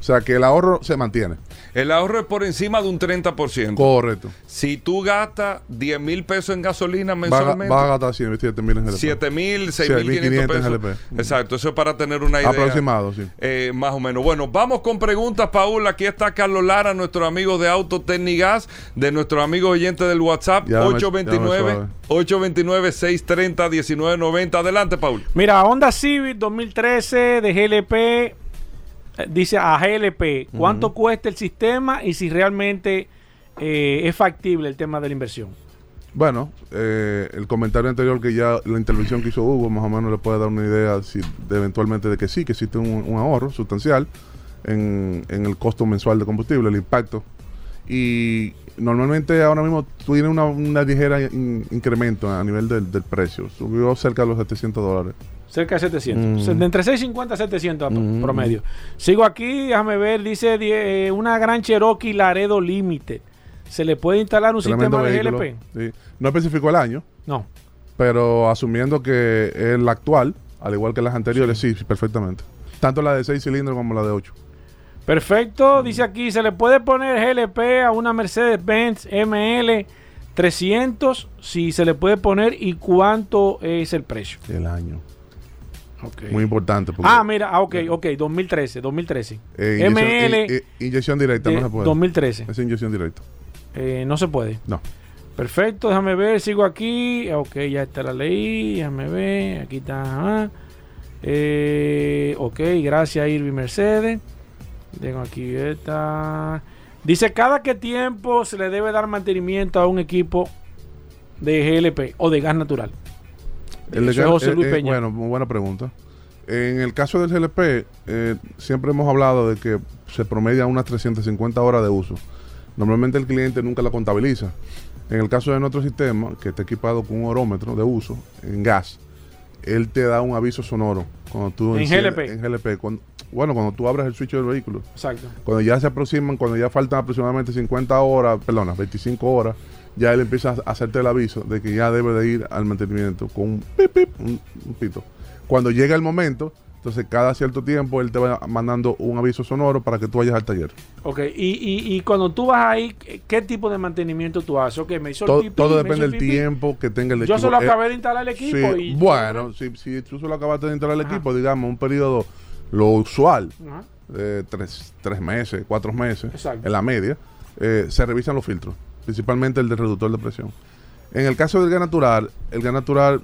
O sea que el ahorro se mantiene. El ahorro es por encima de un 30%. Correcto. Si tú gastas 10 mil pesos en gasolina mensualmente, va a gastar 100, 7 mil en GLP. 7 mil, 6 mil 6.500 500 pesos. en GLP. Exacto, eso es para tener una idea. Aproximado, sí. eh, más o menos. Bueno, vamos con preguntas, Paul. Aquí está Carlos Lara, nuestro amigo de Autotecnigas, de nuestro amigo oyente del WhatsApp, Ya dame- 829 dame 829-630-1990. Adelante, Paul. Mira, Honda Civic 2013 de GLP, dice a GLP, ¿cuánto cuesta el sistema y si realmente eh, es factible el tema de la inversión? Bueno, eh, el comentario anterior que ya la intervención que hizo Hugo más o menos le puede dar una idea si, de eventualmente de que sí, que existe un, un ahorro sustancial en, en el costo mensual de combustible, el impacto. Y normalmente ahora mismo tú tienes una, una ligera in- incremento a nivel del, del precio. Subió cerca de los 700 dólares. Cerca de 700. Mm. De entre 650 a 700 a pro- Mm. promedio. Sigo aquí, déjame ver, dice eh, una gran Cherokee Laredo Limited. ¿Se le puede instalar un Tremendo sistema de. GLP? Sí. No especificó el año, No. pero asumiendo que es la actual, al igual que las anteriores, sí, sí, perfectamente. Tanto la de 6 cilindros como la de 8. Perfecto, dice aquí, se le puede poner GLP a una Mercedes-Benz ML 300, si se le puede poner y cuánto es el precio. El año. Ok. Muy importante. Ah, mira, ah, ok, ok, 2013, 2013. eh, inyección, ML inyección directa, no se puede. 2013. Es inyección directa. Eh, no se puede. No. Perfecto, déjame ver, sigo aquí. Ok, ya está la ley, déjame ver, aquí está. Eh, ok, gracias Irvi Mercedes. Tengo aquí esta. Dice, cada qué tiempo se le debe dar mantenimiento a un equipo de GLP o de gas natural. El de- es José eh, Luis eh, Peña. bueno, muy buena pregunta. En el caso del GLP, eh, siempre hemos hablado de que se promedia unas 350 horas de uso. Normalmente el cliente nunca la contabiliza. En el caso de nuestro sistema, que está equipado con un orómetro de uso en gas, él te da un aviso sonoro cuando tú En GLP. En GLP. Cuando- bueno, cuando tú abres el switch del vehículo. Exacto. Cuando ya se aproximan, cuando ya faltan aproximadamente 50 horas, perdona, 25 horas, ya él empieza a hacerte el aviso de que ya debe de ir al mantenimiento con un pip, pip, un, un pito. Cuando llega el momento, entonces cada cierto tiempo él te va mandando un aviso sonoro para que tú vayas al taller. Ok, y, y, y cuando tú vas ahí, ¿qué- ¿qué tipo de mantenimiento tú haces? Ok, me hizo el Todo, todo depende del tiempo que tenga el Yo equipo. solo Eh, acabé de instalar el equipo sí, y... bueno, si, si tú solo acabaste de instalar el Ajá. equipo, digamos, un periodo, lo usual, Ajá. de tres, tres meses, cuatro meses, Exacto. en la media, eh, se revisan los filtros, principalmente el del reductor de presión. En el caso del gas natural, el gas natural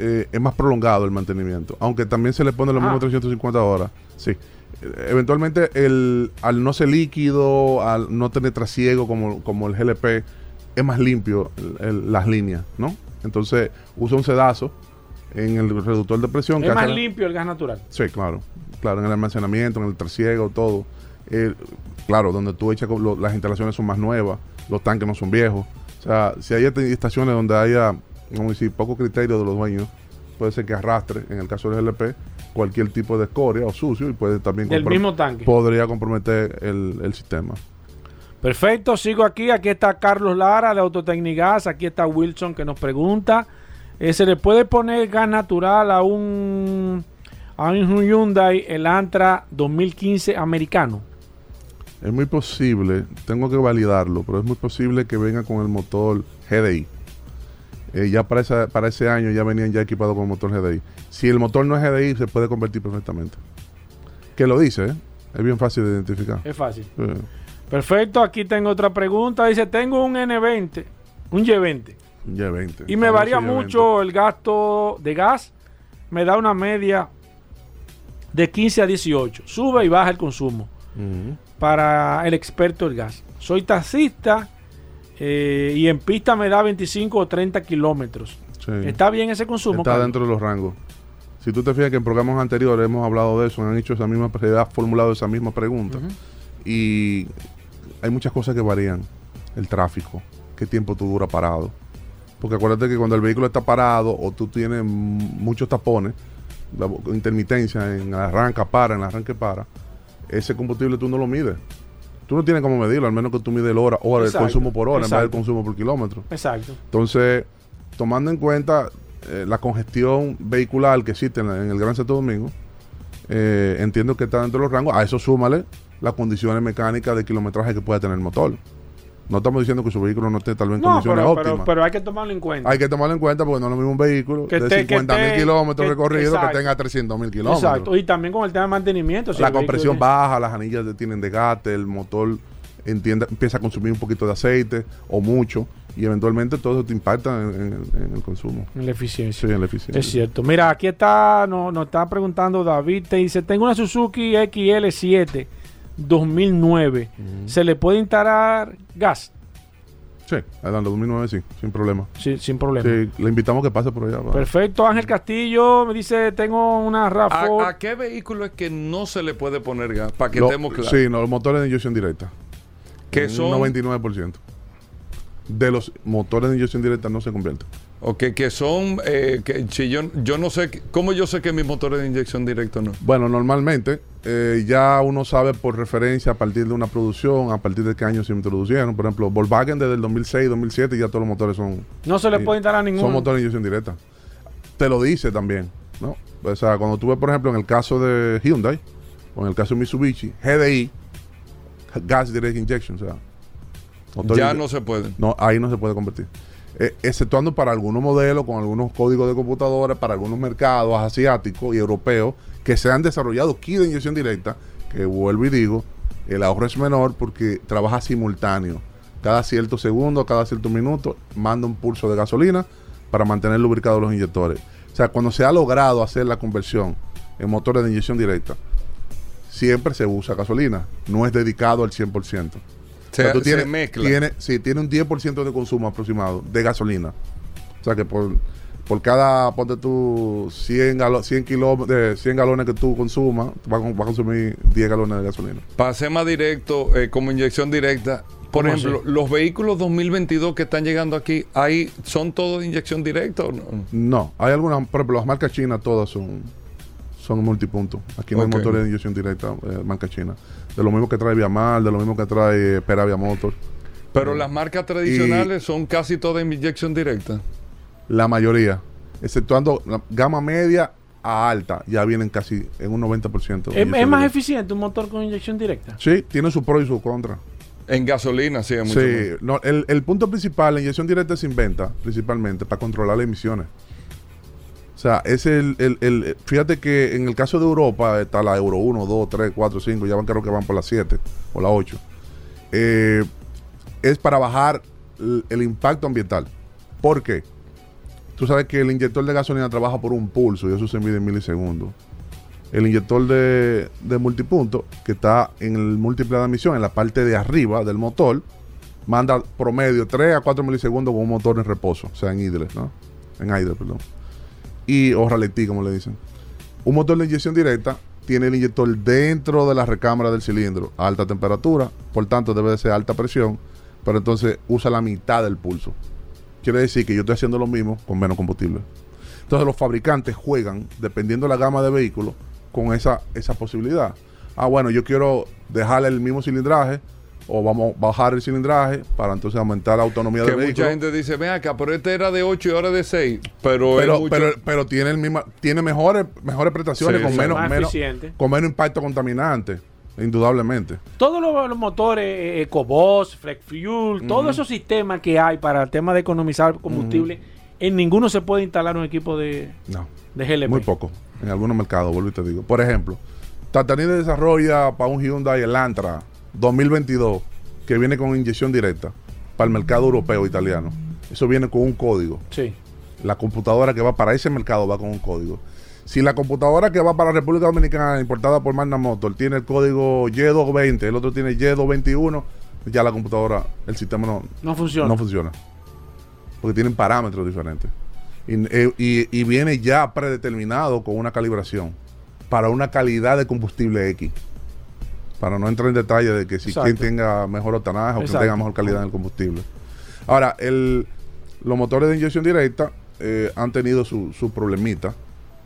eh, es más prolongado el mantenimiento, aunque también se le pone los Ah. mismos 350 horas. Sí. Eh, Eventualmente, el, al no ser líquido, al no tener trasiego como, como el GLP, es más limpio el- el- las líneas, ¿no? Entonces, usa un sedazo en el reductor de presión. que Es más limpio el gas natural. Sí, claro. Claro, en el almacenamiento, en el trasiego, todo. Eh, claro, donde tú echas, lo- las instalaciones son más nuevas, los tanques no son viejos. O sea, si hay esta- estaciones donde haya, vamos a decir, poco criterio de los dueños, puede ser que arrastre, en el caso del GLP, cualquier tipo de escoria o sucio y puede también Del mismo tanque. podría comprometer el, el sistema. Perfecto, sigo aquí. Aquí está Carlos Lara de Autotecnigas. Aquí está Wilson que nos pregunta: eh, ¿se le puede poner gas natural a un, a un Hyundai Elantra 2015 americano? Es muy posible, tengo que validarlo, pero es muy posible que venga con el motor GDI. Eh, ya para, esa- para ese año ya venían ya equipados con el motor GDI. Si el motor no es GDI, se puede convertir perfectamente. Que lo dice, ¿eh? Es bien fácil de identificar. Es fácil. Perfecto, aquí tengo otra pregunta. Dice: Tengo un N20, un Y20, ya 20. y me varía Y20. mucho el gasto de gas. Me da una media de 15 a 18. Sube y baja el consumo. Ujú. Para el experto del gas. Soy taxista eh, y en pista me da 25 o 30 kilómetros. Sí. ¿Está bien ese consumo? Está Carlos? dentro de los rangos. Si tú te fijas que en programas anteriores hemos hablado de eso, han hecho esa misma, se ha formulado esa misma pregunta. Y hay muchas cosas que varían. El tráfico, qué tiempo tú dura parado. Porque acuérdate que cuando el vehículo está parado o tú tienes muchos tapones, la intermitencia en arranca, para, en arranque, para, ese combustible tú no lo mides. Tú no tienes cómo medirlo, al menos que tú mides el hora, hora Exacto, consumo por hora, en vez del exacto. consumo por kilómetro. Exacto. Entonces, tomando en cuenta eh, la congestión vehicular que existe en, la- en el Gran Santo Domingo, eh, entiendo que está dentro de los rangos. A eso súmale las condiciones mecánicas de kilometraje que pueda tener el motor. No estamos diciendo que su vehículo no esté tal vez en No, condiciones pero, óptimas. pero, pero hay que tomarlo en cuenta. Hay que tomarlo en cuenta porque no es lo mismo un vehículo Que de esté- que 50 mil kilómetros recorridos exacto. que tenga 300 mil kilómetros. Exacto. Y también con el tema de mantenimiento. si la compresión tiene- baja, las anillas tienen desgaste, el motor entiende, empieza a consumir un poquito de aceite o mucho y eventualmente todo eso te impacta en, en- en el consumo. En la Sí, eficiencia. en la eficiencia. Es cierto. Mira, aquí está, nos, nos está preguntando David. Te dice: Tengo una Suzuki XL7 2009. ¿Se le puede instalar gas? Sí, adelante, 2009 sí, sin problema. Sí, sin problema. Sí, le invitamos que pase por allá. Perfecto. Ángel Castillo me dice: Tengo una RAV4. ¿A, a qué vehículo es que no se le puede poner gas? Para que Lo- estemos claros. Sí, no, los motores de inyección directa. Que Un son- 99%. De los motores de inyección directa no se convierten. O que, que son, eh, que si yo, yo no sé, ¿cómo yo sé que mis motores de inyección directo no? Bueno, normalmente eh, ya uno sabe por referencia a partir de una producción, a partir de qué año se introducieron. Por ejemplo, Volkswagen desde el 2006, 2007 ya todos los motores son, no se le puede instalar son ningún. motores de inyección directa. Te lo dice también, ¿no? O sea, cuando tú ves, por ejemplo, en el caso de Hyundai o en el caso de Mitsubishi, GDI, Gas Direct Injection, o sea, Ya no se pueden. no, ahí no se puede convertir. Eh, exceptuando para algunos modelos con algunos códigos de computadora, para algunos mercados asiáticos y europeos que se han desarrollado kit de inyección directa, que vuelvo y digo, el ahorro es menor porque trabaja simultáneo. Cada cierto segundo, cada cierto minuto, manda un pulso de gasolina para mantener lubricados los inyectores. O sea, cuando se ha logrado hacer la conversión en motores de inyección directa, siempre se usa gasolina, no es dedicado al 100%. Se, O sea, tú se tienes- mezcla. Tiene, sí, tiene un 10% de consumo aproximado de gasolina. O sea que por, por cada, ponte tú 100, galo- 100, kilómetros, de 100 galones que tú consumas, vas a, con- vas a consumir 10 galones de gasolina. Para ser más directo, eh, como inyección directa, por ¿Cómo ejemplo, así? los vehículos 2022 que están llegando aquí, ahí ¿son todos de inyección directa o no? No, hay algunas, por ejemplo, las marcas chinas todas son, son multipuntos. Aquí no hay motores de inyección directa, eh, marca china. De lo mismo que trae Viamar, de lo mismo que trae eh, Peravia Motor. Pero las marcas tradicionales son casi todas inyección directa. La mayoría, exceptuando la gama media a alta, ya vienen casi en un 90%. de ¿Es, es más eficiente un motor con inyección directa? Sí, tiene su pro y su contra. En gasolina, sí, es mucho Sí, no, el, el punto principal, la inyección directa se inventa principalmente para controlar las emisiones. O sea, es el, el- el- Fíjate que en el caso de Europa está la Euro 1, 2, 3, 4, 5, ya van creo que van por las 7 o la 8. Eh, es para bajar el, el impacto ambiental. ¿Por qué? Tú sabes que el inyector de gasolina trabaja por un pulso y eso se mide en milisegundos. El inyector de, de multipunto, que está en el múltiple de admisión, en la parte de arriba del motor, manda promedio 3 a 4 milisegundos con un motor en reposo, o sea, en idle, ¿no? En idle, perdón. Y, o ralentí, como le dicen. Un motor de inyección directa tiene el inyector dentro de la recámara del cilindro a alta temperatura, por tanto debe de ser alta presión, pero entonces usa la mitad del pulso. Quiere decir que yo estoy haciendo lo mismo con menos combustible. Entonces los fabricantes juegan, dependiendo de la gama de vehículos, con esa, esa posibilidad. Ah, bueno, yo quiero dejarle el mismo cilindraje o vamos a bajar el cilindraje para entonces aumentar la autonomía Que del mucha vehículo. gente dice, ven acá, pero este era de 8 y ahora de 6. Pero, pero, mucho- pero, pero tiene el misma, tiene mejores, mejores prestaciones Sí, con menos, menos, con menos impacto contaminante, indudablemente. Todos los, los motores, eh, EcoBoss, Flex Fuel, todos esos sistemas que hay para el tema de economizar combustible, en ninguno se puede instalar un equipo de, No. de GLP. Muy poco. En algunos mercados, vuelvo y te digo. Por ejemplo, Tatanini desarrolla para un Hyundai Elantra 2022 que viene con inyección directa para el mercado europeo italiano. Eso viene con un código. Sí. La computadora que va para ese mercado va con un código. Si la computadora que va para la República Dominicana importada por Magna Motor tiene el código Y220, el otro tiene Y221, ya la computadora, el sistema no, No funciona. no funciona. Porque tienen parámetros diferentes. Y, eh, y- y viene ya predeterminado con una calibración para una calidad de combustible X. Para no entrar en detalle de que si Exacto. quien tenga mejor octanaje o quien tenga mejor calidad en el combustible. Ahora, el, los motores de inyección directa eh, han tenido su, su problemita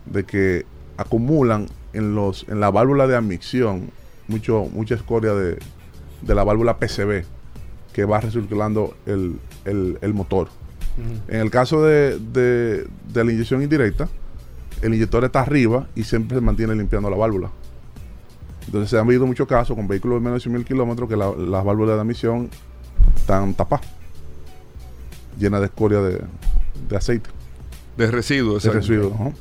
de que acumulan en los en la válvula de admisión mucho, mucha escoria de, de la válvula PCB que va recirculando el, el- el motor. En el caso de, de- de la inyección indirecta, el inyector está arriba y siempre se mantiene limpiando la válvula. Entonces se han visto muchos casos con vehículos de menos de 100.000 kilómetros que la- las válvulas de admisión están tapadas, llenas de escoria de, de aceite, de residuos. de residuos. ¿no?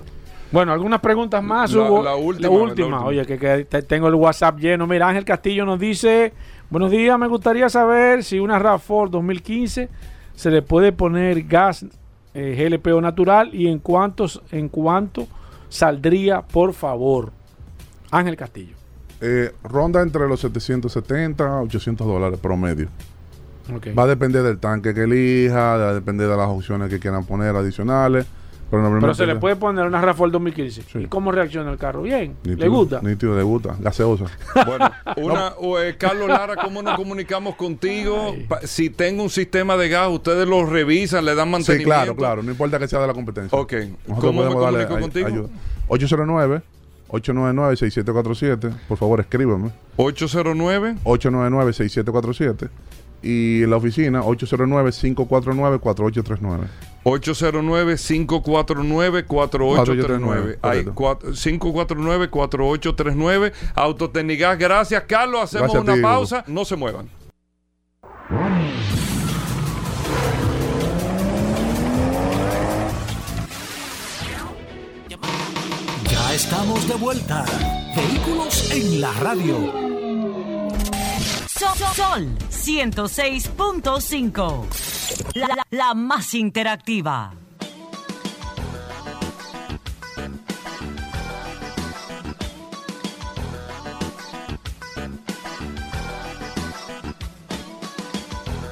Bueno, algunas preguntas más, La- Hugo. la última, La última. la última. Oye, que, que te- tengo el WhatsApp lleno. Mira, Ángel Castillo nos dice, buenos días, me gustaría saber si una RAV4 2015 se le puede poner gas eh, GLP o natural y en cuántos, en cuánto saldría, por favor. Ángel Castillo. Eh, ronda entre los 770 a 800 dólares promedio. Va a depender del tanque que elija, va a depender de las opciones que quieran poner adicionales. Pero, se le puede poner una RAV4 2015. Sí. ¿Y cómo reacciona el carro? Bien. Nítido, ¿Le gusta? Nítido, le gusta. Gaseosa. *laughs* Bueno, una, eh, Carlos Lara, ¿cómo nos comunicamos contigo? Pa- si tengo un sistema de gas, ustedes lo revisan, le dan sí, mantenimiento. claro, claro. No importa que sea de la competencia. Ok. Nosotros ¿Cómo me podemos darle comunico contigo? ayuda. 809-899-6747. Por favor, escríbeme. 809 899-6747. Y en la oficina, 809-549-4839. 809-549-4839. Hay Correcto. cuatro- 549-4839. Autotécnicas. Gracias, Carlos. Hacemos Gracias una pausa. No se muevan. Ya estamos de vuelta. Vehículos en la radio. Sol, Sol 106.5. La, la- la más interactiva.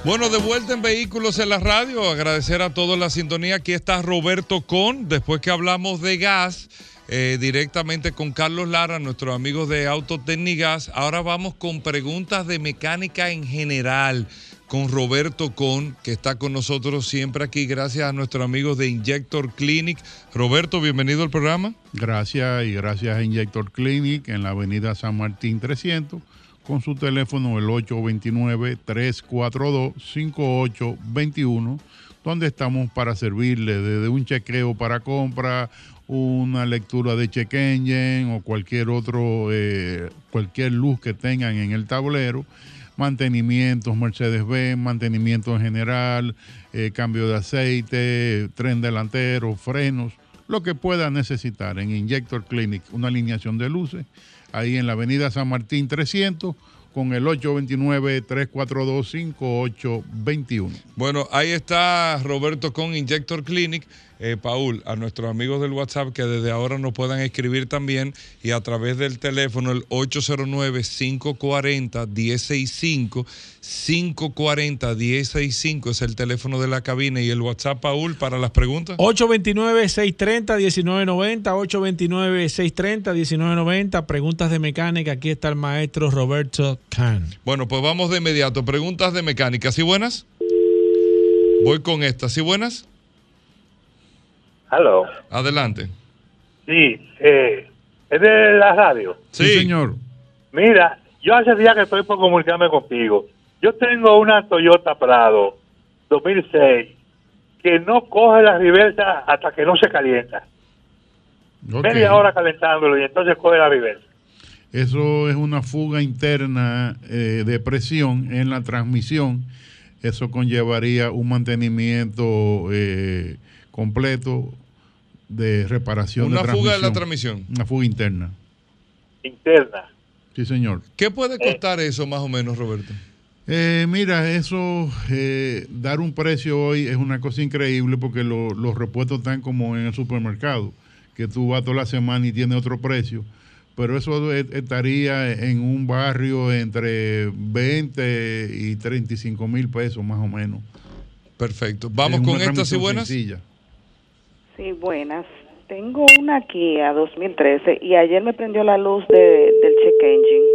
Bueno, de vuelta en Vehículos en la Radio, agradecer a todos la sintonía. Aquí está Roberto Con, después que hablamos de gas, eh, directamente con Carlos Lara, nuestros amigos de Autotecnigas. Ahora vamos con preguntas de mecánica en general con Roberto Con, que está con nosotros siempre aquí, gracias a nuestros amigos de Injector Clinic. Roberto, bienvenido al programa. Gracias y gracias a Injector Clinic en la avenida San Martín 300 con su teléfono el 829-342-5821, donde estamos para servirle desde un chequeo para compra, una lectura de check engine o cualquier otro, eh, cualquier luz que tengan en el tablero, mantenimientos Mercedes-Benz, mantenimiento en general, eh, cambio de aceite, tren delantero, frenos, lo que pueda necesitar en Injector Clinic, una alineación de luces, ahí en la avenida San Martín 300 con el 829-342-5821. Bueno, ahí está Roberto con Injector Clinic. Eh, Paul, a nuestros amigos del WhatsApp que desde ahora nos puedan escribir también y a través del teléfono el 809-540-165. 540-165 es el teléfono de la cabina y el WhatsApp, Paul, para las preguntas. 829-630-1990, 829-630-1990, preguntas de mecánica. Aquí está el maestro Roberto Khan. Bueno, pues vamos de inmediato. Preguntas de mecánica. ¿Sí buenas? Voy con estas. ¿Sí buenas? Hello. Adelante. Sí, eh, es de la radio. Sí, señor. Mira, yo hace días que estoy por comunicarme contigo. Yo tengo una Toyota Prado 2006 que no coge la reversa hasta que no se calienta. Media hora calentándolo y entonces coge la reversa. Eso es una fuga interna eh, de presión en la transmisión. Eso conllevaría un mantenimiento eh, completo de reparación Una de fuga de la transmisión. Una fuga interna. Interna. Sí, señor. ¿Qué puede costar eso más o menos, Roberto? Eh, mira, eso, eh, dar un precio hoy es una cosa increíble porque lo- los repuestos están como en el supermercado, que tú vas toda la semana y tiene otro precio. Pero eso e- estaría en un barrio entre 20 y 35 mil pesos más o menos. Perfecto. Vamos Es con estas y buenas. sencilla. Sí, buenas. Tengo una Kia 2013 y ayer me prendió la luz de- del check engine.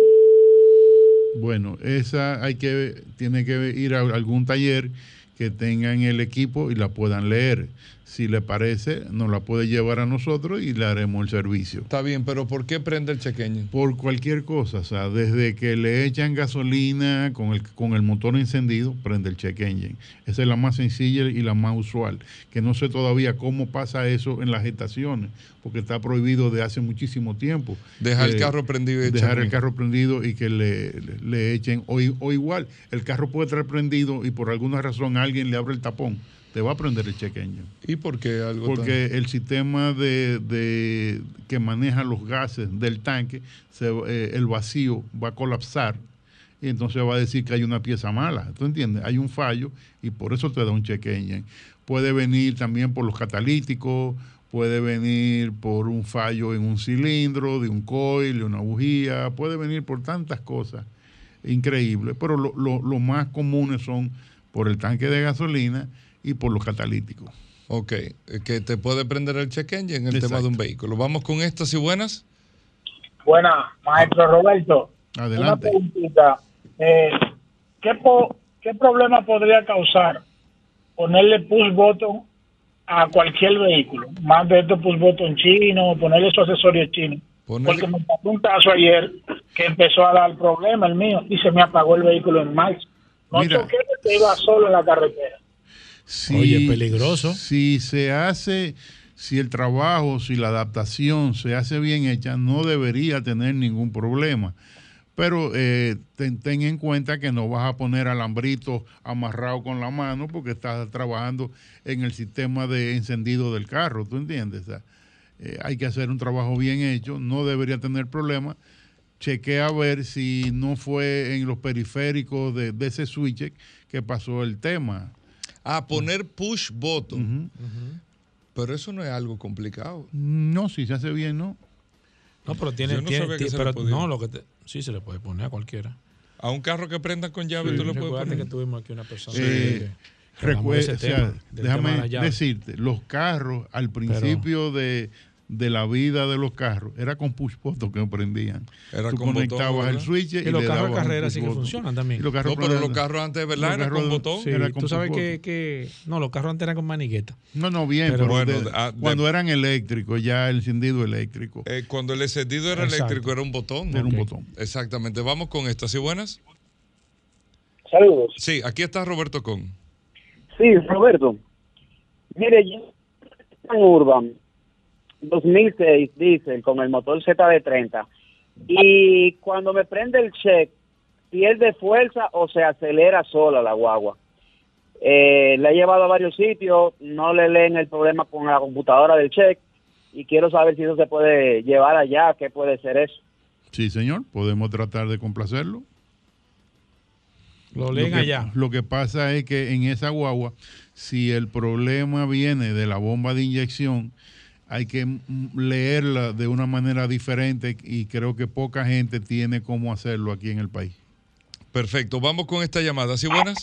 Bueno, esa hay que, tiene que ir a algún taller que tengan el equipo y la puedan leer. Si le parece, nos la puede llevar a nosotros y le haremos el servicio. Está bien, pero ¿por qué prende el chequeño? Por cualquier cosa, o sea, desde que le echan gasolina con el, con el motor encendido, prende el check engine. Esa es la más sencilla y la más usual. Que no sé todavía cómo pasa eso en las estaciones, porque está prohibido de hace muchísimo tiempo. Dejar el Eh, carro prendido y Dejar el carro prendido y que le, le- le echen, o igual, el carro puede estar prendido y por alguna razón alguien le abre el tapón, te va a prender el check engine. ¿Y por qué algo Porque el sistema de, de- que maneja los gases del tanque, se- eh, el vacío va a colapsar y entonces va a decir que hay una pieza mala. ¿Tú entiendes? Hay un fallo y por eso te da un check engine. Puede venir también por los catalíticos, puede venir por un fallo en un cilindro, de un coil, de una bujía, puede venir por tantas cosas increíbles, pero lo, lo- lo más comunes son por el tanque de gasolina y por los catalíticos. Ok, eh, que te puede prender el check engine en el tema de un vehículo. Vamos con estas y buenas. Buenas, maestro Roberto. Adelante. Una preguntita. Eh, ¿qué, po- ¿Qué problema podría causar ponerle push button a cualquier vehículo? Más de estos push button chinos, ponerle esos accesorios chinos. Porque me pasó un caso ayer que empezó a dar problema el mío y se me apagó el vehículo en marcha. No Mira. choqué porque iba solo en la carretera. Si- Oye, peligroso. Si se hace, si el trabajo, si la adaptación se hace bien hecha, no debería tener ningún problema. Pero eh, ten, ten en cuenta que no vas a poner alambritos amarrado con la mano porque estás trabajando en el sistema de encendido del carro, ¿tú entiendes? O sea, eh, hay que hacer un trabajo bien hecho, no debería tener problema. Chequea a ver si no fue en los periféricos de, de ese switch que pasó el tema. A poner push button. Pero eso no es algo complicado. No, si se hace bien, ¿no? No, pero tiene, Yo no tiene- que tiene- se le pero podía. no, lo que te- sí se le puede poner a cualquiera. A un carro que prenda con llave Sí, tú lo puedes poner. que tuvimos aquí una persona Eh, que- que hablamos de recue- ese o sea, tema, del tema de déjame decirte, los carros al principio de, de la vida de los carros era con push button que prendían. Era Tú con conectabas botón, el switch y, Y los le carros de carrera sí que funcionan también. Y los carros No, pero los carros antes, ¿verdad? los Era con botón. Sí, era con tú sabes que, que- No, los carros antes eran con manigueta. No, no, bien, Pero pero, bueno, de- ah, de- cuando eran eléctricos, ya el encendido eléctrico. Eh, cuando el encendido era Exacto. eléctrico era un botón. ¿no? Era un botón. Exactamente. Vamos con esta. ¿Sí buenas? Saludos. Sí, aquí está Roberto Con. Sí, Roberto. Mire, yo en Urban 2006 diésel con el motor ZD30 y cuando me prende el check pierde fuerza o se acelera sola la guagua. Eh, la he llevado a varios sitios, no le leen el problema con la computadora del check y quiero saber si eso se puede llevar allá, qué puede ser eso. Sí, señor, podemos tratar de complacerlo. Lo leen que, allá. Lo que pasa es que en esa guagua, si el problema viene de la bomba de inyección, hay que mm, leerla de una manera diferente y creo que poca gente tiene cómo hacerlo aquí en el país. Perfecto. Vamos con esta llamada. ¿Sí buenas?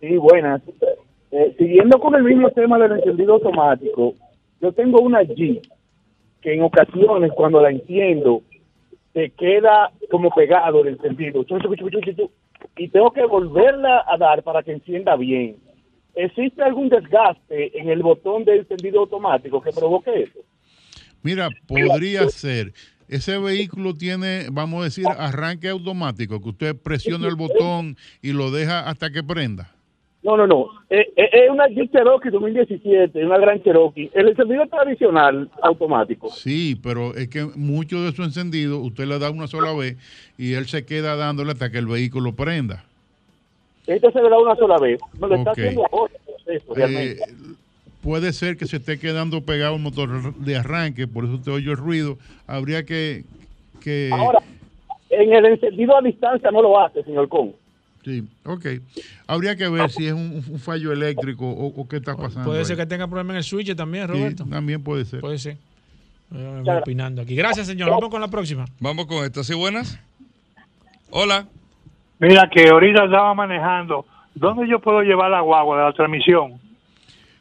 Sí, buenas. Eh, siguiendo con el mismo tema del encendido automático, yo tengo una Jeep que en ocasiones cuando la enciendo se queda como pegado el encendido y tengo que volverla a dar para que encienda bien. ¿Existe algún desgaste en el botón del encendido automático que provoque eso? Mira, podría ser. Ese vehículo tiene, vamos a decir, arranque automático, que usted presiona el botón y lo deja hasta que prenda. No, no, no. Eh, eh, Es una Jeep Cherokee 2017, una gran Cherokee. El encendido tradicional automático. Sí, pero es que mucho de su encendido usted le da una sola vez y él se queda dándole hasta que el vehículo prenda. Este se le da una sola vez. Me lo está Ok. haciendo ahora. Eso, realmente. Eh, puede ser que se esté quedando pegado el motor de arranque, por eso te oye el ruido. Habría que... que Ahora, en el encendido a distancia no lo hace, señor Con. Sí, ok. Habría que ver si es un, un fallo eléctrico o, o qué está pasando. Puede ahí. ser que tenga problema en el switch también, Sí, Roberto. también puede ser. Puede ser. Eh, me opinando aquí. Gracias, señor. Vamos con la próxima. Vamos con esta. ¿Sí buenas? Hola. Mira que ahorita estaba manejando. ¿Dónde yo puedo llevar la guagua de la transmisión?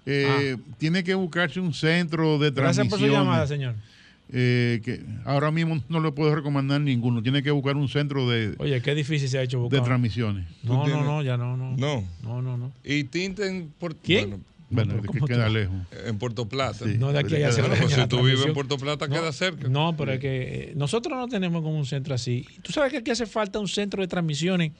Eh, Tiene que buscarse un centro de Ah. Gracias por su transmisión. llamada, señor. Eh, que ahora mismo no le puedo recomendar ninguno. Tiene que buscar un centro de, Oye, qué difícil se ha hecho de buscar. transmisiones. No, no, no, ya no, no. No. No, no, no. Y Tinten por ¿Quién? Bueno, pero de que ¿cómo queda tú? lejos. en Puerto Plata. Sí. No de aquí allá Bueno, la si tú vives en. Puerto Plata, No, queda cerca. No, pero es que eh, nosotros no tenemos como un centro así. Tú sabes que aquí hace falta un centro de transmisiones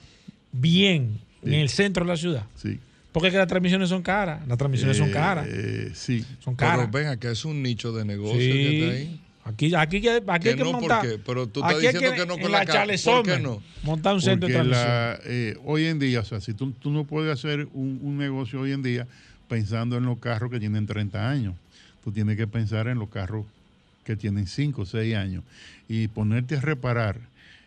bien en el centro de la ciudad. Sí. Porque es que las transmisiones son caras. Las transmisiones son Eh, caras. eh, sí. Son Pero caras. ven acá, es un nicho de negocio Sí. que está ahí. Aquí, aquí, que- aquí Que hay que no, ¿por montar. qué? Pero tú estás diciendo que no con en la la ¿por qué no? Montar un centro de Porque transmisión. la, eh, hoy en día, o sea, si tú, tú no puedes hacer un, un negocio hoy en día pensando en los carros que tienen 30 años, tú tienes que pensar en los carros que tienen 5 o 6 años y ponerte a reparar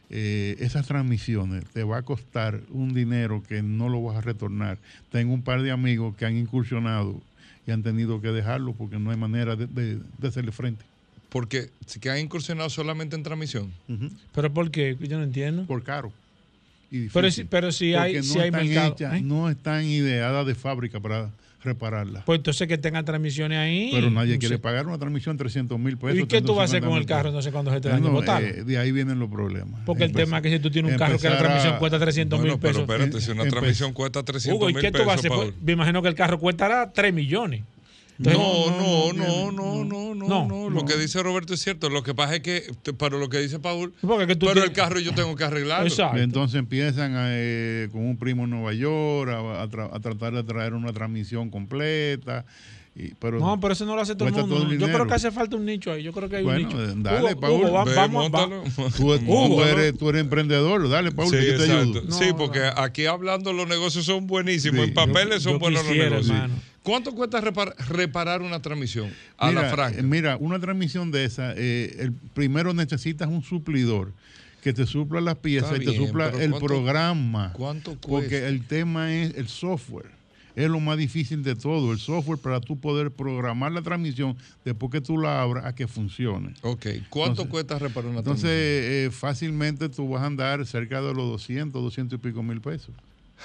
eh, esas transmisiones te va a costar un dinero que no lo vas a retornar. Tengo un par de amigos que han incursionado y han tenido que dejarlo porque no hay manera de, de- de hacerle frente. Porque si que han incursionado solamente en transmisión. ¿Pero por qué? Yo no entiendo. Por caro. y Pero difícil. si- pero si hay- Porque si hay están mercado, hechas- ¿eh? No están ideadas de fábrica para repararlas. Pues entonces que tengan transmisiones ahí. Pero nadie No quiere sé. pagar una transmisión 300 mil pesos. ¿Y qué tú vas a hacer con el 350.000 carro pesos. entonces cuando se te dañe? Botarlo. eh, de ahí vienen los problemas. Porque el tema es que si tú tienes un carro que la transmisión a- cuesta 300 mil Bueno, pero pesos. espérate, si una transmisión cuesta 300 Hugo, ¿y mil qué tú vas a pesos, hacer? Pues, Me imagino que el carro cuestará 3 millones. No, no, no, no, no, no, No, no. Lo que dice Roberto es cierto. Lo que pasa es que, pero lo que dice Paul, Porque que tú pero tienes- el carro yo tengo que arreglarlo. Exacto. Entonces empiezan a, eh, con un primo en Nueva York a, a tra- a tratar de traer una transmisión completa. Y, pero No, pero eso no lo hace todo el mundo. todo el Yo creo que hace falta un nicho ahí. Yo creo que hay Bueno, un nicho. dale, Hugo, Paul. Hugo, va- Ve, vamos, va-. Tú, *laughs* Hugo, eres, tú eres emprendedor, dale, Paul, Sí, que te ayudo. sí, porque aquí hablando los negocios son buenísimos. Sí. en papeles Yo- son yo buenos quisiera, los negocios. hermano. ¿Cuánto cuesta repar- reparar una transmisión a mira, la franca? Mira, una transmisión de esa, eh, el, primero necesitas un suplidor que te supla las piezas y te supla el ¿cuánto- programa. ¿Cuánto cuesta? Porque el tema es el software. Es lo más difícil de todo, el software para tú poder programar la transmisión después que tú la abras a que funcione. Ok, ¿cuánto Entonces- cuesta reparar una Entonces, transmisión? eh, fácilmente tú vas a andar cerca de los 200, 200 y pico mil pesos.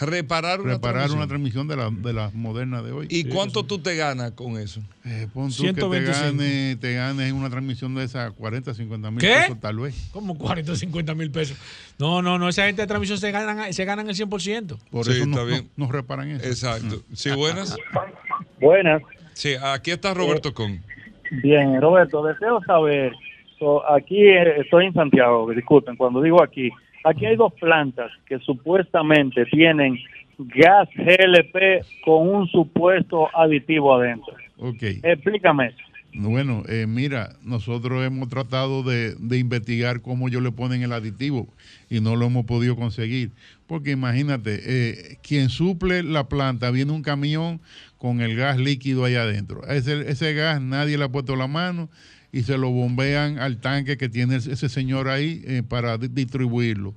Reparar una reparar transmisión. una transmisión de la, de las modernas de hoy. ¿Y cuánto tú te ganas con eso? Eh, pon tú que te 125. ganes te ganes una transmisión de esas 40, 50 mil ¿Qué? pesos tal vez. Como 40 o 50 mil pesos. No, no, no. Esa gente de transmisión se ganan, se ganan el 100%. Por Sí, eso está no, bien. no- no reparan eso. Exacto. Sí, buenas. Buenas. Sí, aquí está Roberto Con. Bien, Roberto, deseo saber, so, aquí eh, estoy en Santiago, disculpen, cuando digo aquí, aquí hay dos plantas que supuestamente tienen gas GLP con un supuesto aditivo adentro. Ok. Explícame. eso. Bueno, eh, mira, nosotros hemos tratado de, de investigar cómo ellos le ponen el aditivo y no lo hemos podido conseguir. Porque imagínate, eh, quien suple la planta viene un camión con el gas líquido ahí adentro. Ese, ese gas nadie le ha puesto la mano y se lo bombean al tanque que tiene ese señor ahí eh, para di- distribuirlo.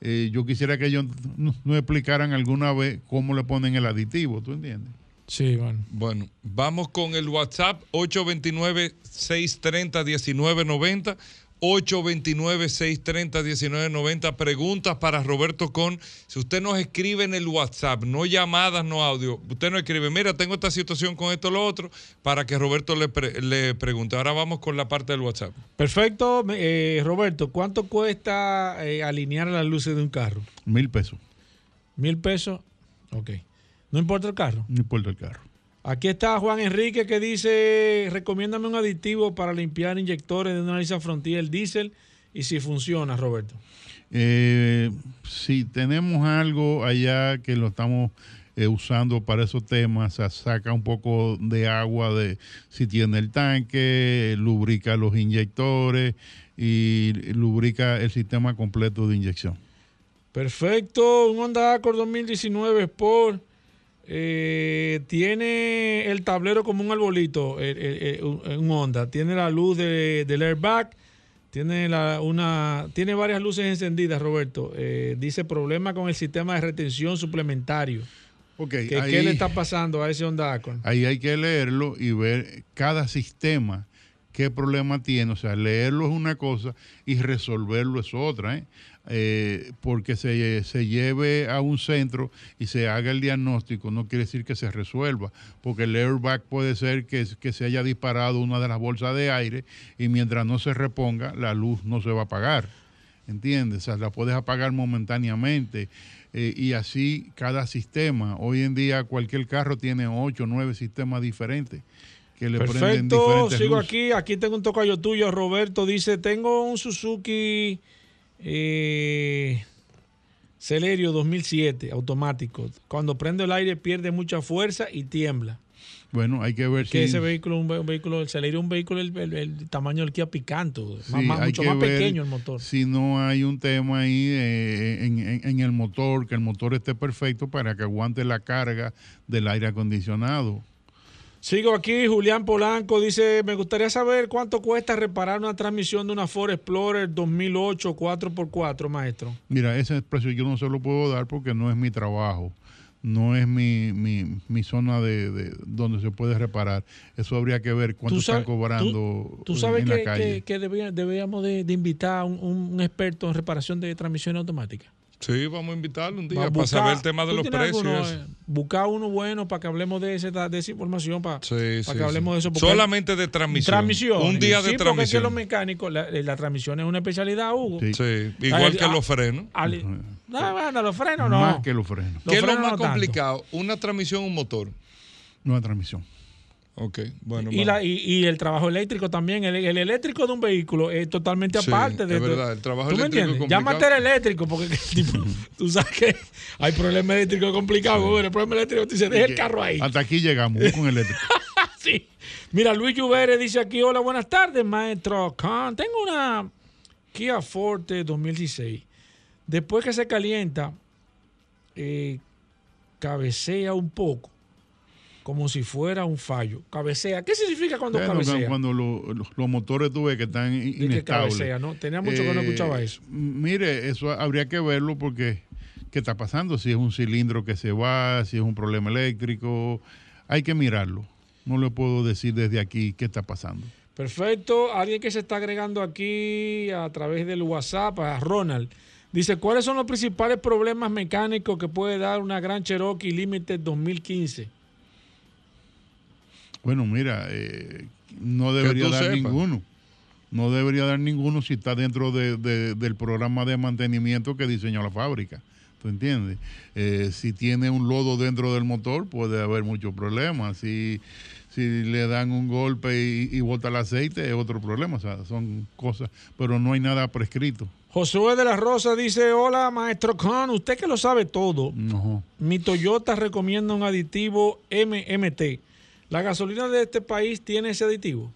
Eh, yo quisiera que ellos nos nos explicaran alguna vez cómo le ponen el aditivo, ¿tú entiendes? Sí, bueno. Bueno, vamos con el WhatsApp 829-630-1990. 829-630-1990. Preguntas para Roberto Con. Si usted nos escribe en el WhatsApp, no llamadas, no audio, usted nos escribe, mira, tengo esta situación con esto, lo otro, para que Roberto le, pre- le pregunte. Ahora vamos con la parte del WhatsApp. Perfecto. Eh, Roberto, ¿cuánto cuesta eh, alinear las luces de un carro? Mil pesos, ¿Mil pesos? Ok. ¿No importa el carro? no importa el carro. Aquí está Juan Enrique que dice, recomiéndame un aditivo para limpiar inyectores de una Nissan Frontier diésel y si funciona, Roberto. Eh, si tenemos algo allá que lo estamos eh, usando para esos temas, saca un poco de agua de si tiene el tanque, lubrica los inyectores y lubrica el sistema completo de inyección. Perfecto, un Honda Accord 2019 Sport. Eh, tiene el tablero como un arbolito, eh, eh, eh, un Honda. Tiene la luz de- del airbag. Tiene, la, una, tiene varias luces encendidas, Roberto. Eh, dice problema con el sistema de retención suplementario. Ok, ¿Qué, ahí- ¿Qué le está pasando a ese Honda Accord? Ahí hay que leerlo y ver cada sistema qué problema tiene. O sea, leerlo es una cosa y resolverlo es otra. ¿eh? Eh, porque se, se lleve a un centro y se haga el diagnóstico no quiere decir que se resuelva. Porque el airbag puede ser que, que se haya disparado una de las bolsas de aire y mientras no se reponga, la luz no se va a apagar. ¿Entiendes? O sea, la puedes apagar momentáneamente. eh, y así cada sistema. Hoy en día cualquier carro tiene ocho o nueve sistemas diferentes que le prenden Perfecto, diferentes sigo luces. aquí. Aquí tengo un tocayo tuyo, Roberto. Dice, tengo un Suzuki eh, Celerio 2007, automático. Cuando prende el aire pierde mucha fuerza y tiembla. Bueno, hay que ver Que si ese vehículo, un, un vehículo, el Celerio es un vehículo el, el- el tamaño del Kia Picanto, sí, más- más- hay mucho que más ver pequeño el motor. Si no hay un tema ahí eh, en, en- en el motor, que el motor esté perfecto para que aguante la carga del aire acondicionado. Sigo aquí, Julián Polanco dice, me gustaría saber cuánto cuesta reparar una transmisión de una Ford Explorer 2008 4x4, maestro. Mira, ese precio yo no se lo puedo dar porque no es mi trabajo. No es mi, mi, mi zona de, de donde se puede reparar. Eso habría que ver cuánto Tú están cobrando Tú sabes en que, la calle. que- que debía- deberíamos de, de invitar a un, un- un experto en reparación de transmisiones automáticas. Sí, vamos a invitarlo un día a para buscar- saber el tema de ¿tú los precios. alguno, eh, buscar uno bueno para que hablemos de, ese, de esa información, para, Sí, para sí, que hablemos sí. de eso. porque- Solamente de transmisión. Transmisión. Un día de sí, Porque es que transmisión. los mecánicos, la, la transmisión es una especialidad, Hugo. Sí, igual que Ah, los frenos. ali- no, bueno, los frenos no. Más que los frenos. Los ¿Qué es lo más no tanto. complicado? ¿Una transmisión o un motor? Una transmisión. Ok, bueno. Y, la, y, y el trabajo eléctrico también. El, el eléctrico de un vehículo es totalmente Sí, aparte. De, es verdad, el trabajo ¿Tú me eléctrico es entiendes? complicado. Llámate el eléctrico, porque *laughs* tipo, *laughs* tú sabes que hay problemas eléctricos complicados. güey. El problema eléctrico te dice, deja el carro ahí. Hasta aquí llegamos con el eléctrico. *laughs* sí. Mira, Luis Lluvere dice aquí, hola, buenas tardes, maestro Khan. Tengo una Kia Forte 2016. Después que se calienta, eh, cabecea un poco, como si fuera un fallo. Cabecea. ¿Qué significa cuando Bueno, cabecea? Cuando lo- lo- los motores tú ves que están in- Di que inestables. cabecea, ¿no? Tenía mucho que no escuchaba eso. m- Mire, eso habría que verlo porque ¿qué está pasando? Si es un cilindro que se va, si es un problema eléctrico, hay que mirarlo. No le puedo decir desde aquí qué está pasando. Perfecto. Alguien que se está agregando aquí a través del WhatsApp, a Ronald. Dice, ¿cuáles son los principales problemas mecánicos que puede dar una Gran Cherokee Limited 2015? Bueno, mira, eh, no debería dar sepas. ninguno. No debería dar ninguno si está dentro de- de- del programa de mantenimiento que diseñó la fábrica. ¿Tú entiendes? Eh, si tiene un lodo dentro del motor, puede haber muchos problemas. Si, si le dan un golpe y, y bota el aceite, es otro problema. O sea, son cosas, pero no hay nada prescrito. Josué de la Rosa dice, hola maestro Khan, usted que lo sabe todo, No. mi Toyota recomienda un aditivo MMT. ¿La gasolina de este país tiene ese aditivo?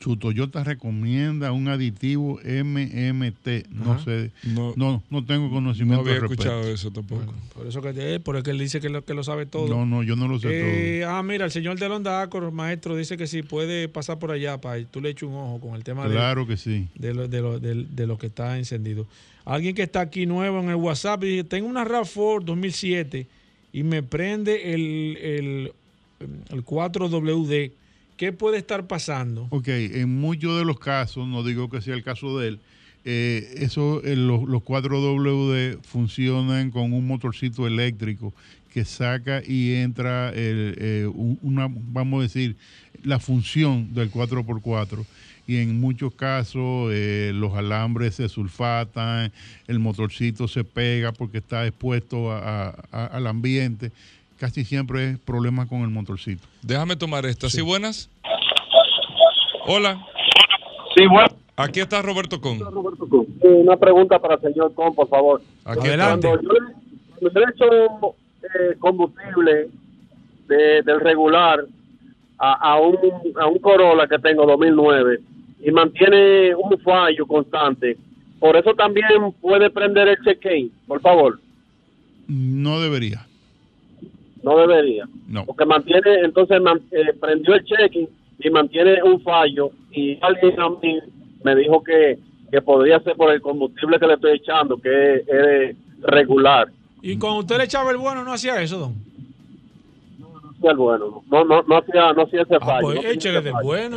Su Toyota recomienda un aditivo MMT. No Ajá. sé. No. No, no, tengo No conocimiento había al respecto. escuchado eso tampoco. Por eso que eh, por eso que él dice que lo, que lo sabe todo. No, no, yo no lo sé Eh, Ah, mira, el señor de Londaco, maestro, dice que si puede pasar por allá para tú le eches un ojo con el tema todo. de- Claro que sí. de, lo, de, lo, de- de lo que está encendido. Alguien que está aquí nuevo en el WhatsApp dice, tengo una RAV4 2007 y me prende el, el, el 4WD. ¿Qué puede estar pasando? Ok, en muchos de los casos, no digo que sea el caso de él, eh, eso, eh, los, los 4WD funcionan con un motorcito eléctrico que saca y entra el, eh, un- una, vamos a decir, la función del 4x4. Y en muchos casos los alambres se sulfatan, el motorcito se pega porque está expuesto al ambiente. Casi siempre es problema con el motorcito. Déjame tomar esta. ¿Sí, buenas? Hola. Sí, bueno. Aquí está Roberto Con. Una pregunta para el señor Con, por favor. Aquí Adelante. Cuando yo, le- cuando yo le echo eh, combustible de- del regular a, a un, a un Corolla que tengo 2009 y mantiene un fallo constante, por eso también puede prender el check-in, por favor. No debería. No debería. No. Porque mantiene, entonces man- eh, prendió el check-in y mantiene un fallo y alguien a mí me dijo que, que podría ser por el combustible que le estoy echando, que es regular. Y cuando usted le echaba el bueno, no hacía eso, don. El bueno. No, no, no hacía, no hacía ese fallo. pues no de bueno.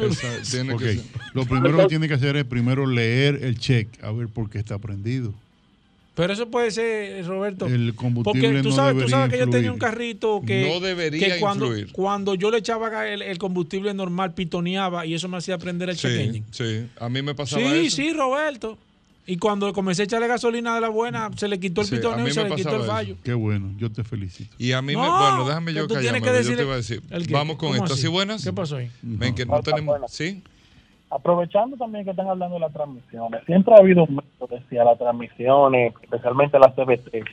Lo primero que tiene que hacer es primero leer el check, a ver por qué está prendido. Pero eso puede ser, Roberto. El combustible Porque tú no sabes, tú sabes que yo tenía un carrito que, No debería que cuando, influir. cuando yo le echaba el, el combustible normal pitoneaba y eso me hacía prender el check Sí, engine. sí. A mí me pasaba Sí, eso. sí, Roberto. Y cuando comencé a echarle gasolina de la buena, se le quitó el Sí, pitoneo y se me le quitó el eso. fallo. Qué bueno, yo te felicito. Y a mí me. No, Bueno, déjame yo callarme. que Yo te iba a decir. Vamos con ¿Cómo esta. así? ¿Sí, buenas? ¿Qué pasó ahí? Ven, que no tenemos. ¿Sí? Aprovechando también que están hablando de las transmisiones, siempre ha habido un método de si a las transmisiones, especialmente las CBT,